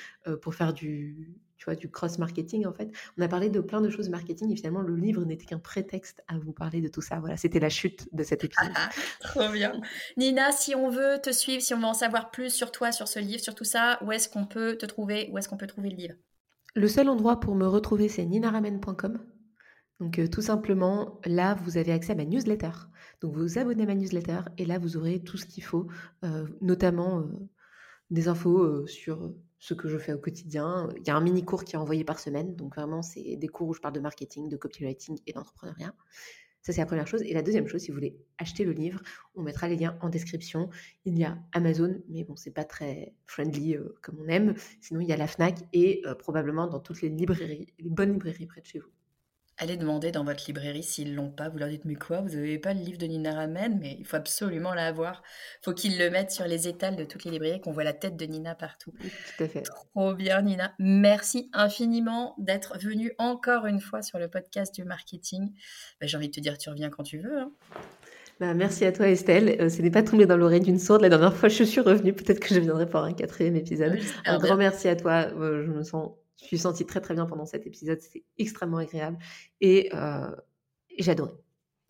S2: pour faire du, tu vois, du cross-marketing en fait. On a parlé de plein de choses marketing et finalement le livre n'était qu'un prétexte à vous parler de tout ça. Voilà, c'était la chute de cet épisode.
S1: Ah, trop bien. Nina, si on veut te suivre, si on veut en savoir plus sur toi, sur ce livre, sur tout ça, où est-ce qu'on peut te trouver Où est-ce qu'on peut trouver le livre?
S2: Le seul endroit pour me retrouver, c'est ninaramen.com. Donc euh, tout simplement, là, vous avez accès à ma newsletter. Donc vous vous abonnez à ma newsletter et là, vous aurez tout ce qu'il faut, euh, notamment euh, des infos sur ce que je fais au quotidien. Il y a un mini cours qui est envoyé par semaine, donc vraiment c'est des cours où je parle de marketing, de copywriting et d'entrepreneuriat. Ça c'est la première chose. Et la deuxième chose, si vous voulez acheter le livre, on mettra les liens en description. Il y a Amazon, mais bon c'est pas très friendly euh, comme on aime. Sinon il y a la Fnac et euh, probablement dans toutes les librairies, les bonnes librairies près de chez vous
S1: allez demander dans votre librairie s'ils l'ont pas. Vous leur dites mais quoi Vous n'avez pas le livre de Nina Ramen? Mais il faut absolument l'avoir. Il faut qu'ils le mettent sur les étals de toutes les librairies, qu'on voit la tête de Nina partout.
S2: Tout à fait.
S1: Trop bien Nina. Merci infiniment d'être venue encore une fois sur le podcast du marketing. Bah, j'ai envie de te dire tu reviens quand tu veux. Hein.
S2: Bah, merci à toi Estelle. Euh, ce n'est pas tombé dans l'oreille d'une sourde. La dernière fois je suis revenue. Peut-être que je viendrai pour un quatrième épisode. un grand merci à toi. Euh, je me sens je suis sentie très très bien pendant cet épisode, c'était extrêmement agréable et euh, j'ai adoré.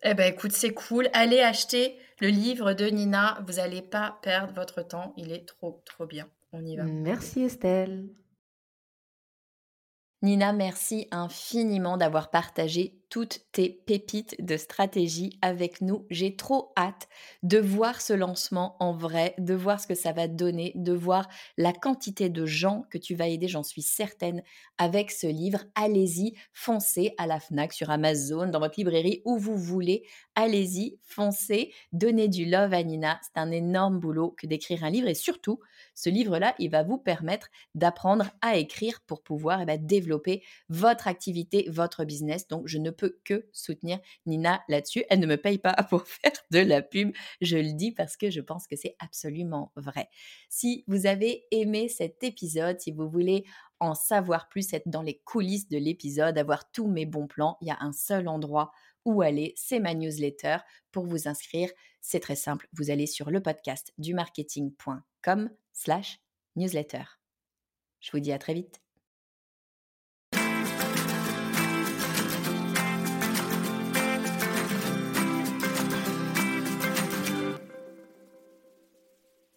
S1: Eh ben écoute, c'est cool. Allez acheter le livre de Nina. Vous n'allez pas perdre votre temps. Il est trop trop bien. On y va.
S2: Merci Estelle.
S1: Nina, merci infiniment d'avoir partagé toutes tes pépites de stratégie avec nous. J'ai trop hâte de voir ce lancement en vrai, de voir ce que ça va donner, de voir la quantité de gens que tu vas aider, j'en suis certaine, avec ce livre. Allez-y, foncez à la FNAC, sur Amazon, dans votre librairie, où vous voulez. Allez-y, foncez, donnez du love à Nina. C'est un énorme boulot que d'écrire un livre et surtout, ce livre-là, il va vous permettre d'apprendre à écrire pour pouvoir eh ben, développer votre activité, votre business. Donc, je ne que soutenir Nina là-dessus. Elle ne me paye pas pour faire de la pub, je le dis parce que je pense que c'est absolument vrai. Si vous avez aimé cet épisode, si vous voulez en savoir plus, être dans les coulisses de l'épisode, avoir tous mes bons plans, il y a un seul endroit où aller, c'est ma newsletter. Pour vous inscrire, c'est très simple, vous allez sur le podcast du marketing.com slash newsletter. Je vous dis à très vite.